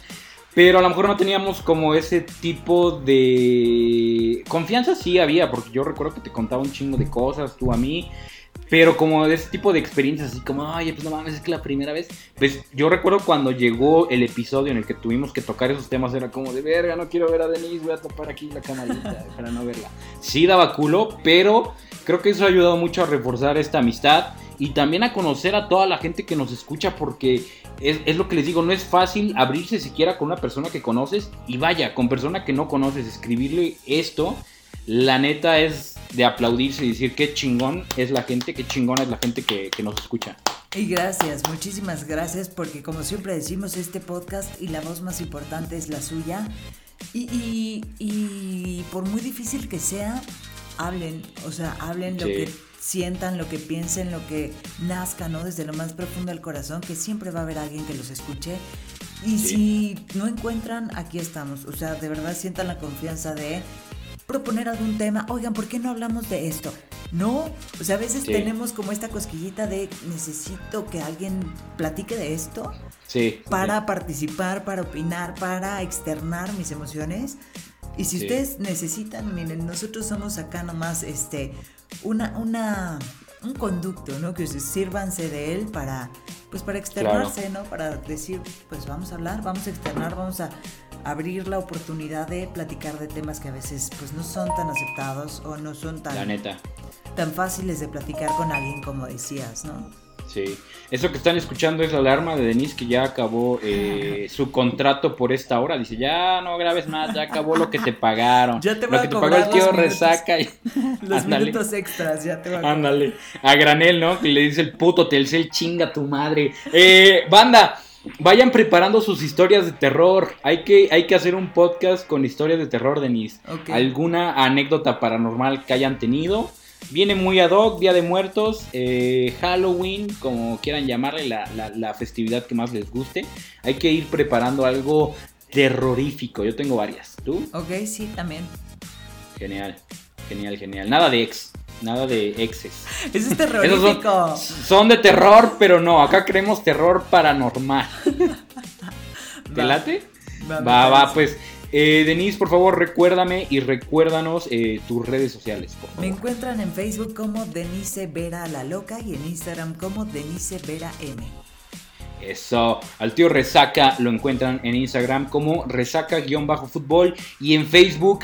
pero a lo mejor no teníamos como ese tipo de confianza, sí había, porque yo recuerdo que te contaba un chingo de cosas, tú a mí, pero como de ese tipo de experiencias, así como, ay, pues no mames, es que la primera vez. Pues yo recuerdo cuando llegó el episodio en el que tuvimos que tocar esos temas, era como de verga, no quiero ver a Denise, voy a tapar aquí la camarita para no verla. Sí daba culo, pero creo que eso ha ayudado mucho a reforzar esta amistad y también a conocer a toda la gente que nos escucha, porque es, es lo que les digo, no es fácil abrirse siquiera con una persona que conoces y vaya, con persona que no conoces, escribirle esto la neta es de aplaudirse y decir qué chingón es la gente, qué chingón es la gente que, nos escucha. Y gracias, muchísimas gracias, porque como siempre decimos, este podcast y la voz más importante es la suya. Y, y, por muy difícil que sea, hablen, o sea, hablen lo que sientan, lo que piensen, lo que nazca, ¿no? Desde lo más profundo del corazón, que siempre va a haber alguien que los escuche. Y si no encuentran, aquí estamos. O sea, de verdad sientan la confianza de proponer algún tema, oigan, ¿por qué no hablamos de esto? No, o sea, a veces tenemos como esta cosquillita de necesito que alguien platique de esto sí, para participar, para opinar, para externar mis emociones. Y si ustedes necesitan, miren, nosotros somos acá nomás este una una un conducto, ¿no? Que sírvanse de él para pues para externarse, ¿no? Para decir, pues vamos a hablar, vamos a externar, vamos a abrir la oportunidad de platicar de temas que a veces pues no son tan aceptados o no son tan, tan fáciles de platicar con alguien como decías, ¿no? Sí, eso que están escuchando es la alarma de Denise que ya acabó eh, su contrato por esta hora. Dice, ya no grabes más, ya acabó lo que te pagaron. Ya te lo que te pagó el tío Resaca. Y... Los minutos extras, ya te va a Ándale, a granel, ¿no? Que le dice el puto Telcel, chinga tu madre. Eh, banda, Vayan preparando sus historias de terror. Hay que, hay que hacer un podcast con historias de terror, Denise. ¿Alguna anécdota paranormal que hayan tenido? Viene muy ad hoc, Día de Muertos, eh, Halloween, como quieran llamarle, la, festividad que más les guste. Hay que ir preparando algo terrorífico. Yo tengo varias. ¿Tú? Ok, sí, también. Genial, genial, genial. Nada de ex. Nada de exes. Eso es terrorífico. Son, de terror, pero no. Acá creemos terror paranormal. ¿Te late? Va, va, pues. Eh, Denise, por favor, recuérdame y recuérdanos eh, tus redes sociales. Me encuentran en Facebook como Denise Vera la Loca y en Instagram como Denise Vera M. Eso, al tío Resaca lo encuentran en Instagram como resaca-fútbol y en Facebook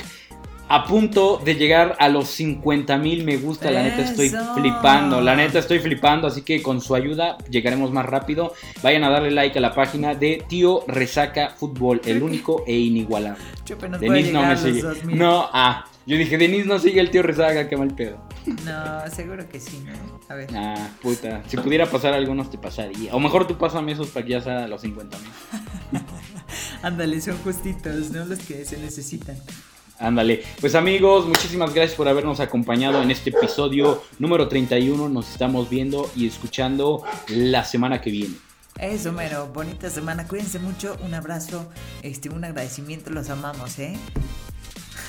a punto de llegar a los 50 mil me gusta. La neta estoy flipando. La neta estoy flipando. Así que con su ayuda llegaremos más rápido. Vayan a darle like a la página de Tío Resaca Fútbol, el único e inigualable. Denis no me sigue. No, ah. Yo dije, Denis no sigue el tío Resaca, qué mal pedo. No, seguro que sí, ¿no? A ver. Ah, puta. Si pudiera pasar algunos, te pasaría. O mejor tú pásame esos para que ya sea los 50 mil. Ándale, son justitos, ¿no? Los que se necesitan. Ándale. Pues amigos, muchísimas gracias por habernos acompañado en este episodio número 31. Nos estamos viendo y escuchando la semana que viene. Eso, mero, bonita semana. Cuídense mucho. Un abrazo, este, un agradecimiento. Los amamos, ¿eh?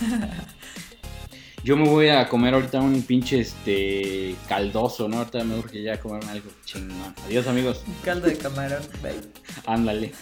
Yo me voy a comer ahorita un pinche este caldoso, ¿no? Ahorita me urge ya comerme algo chingón. Adiós, amigos. Un caldo de camarón, Ándale.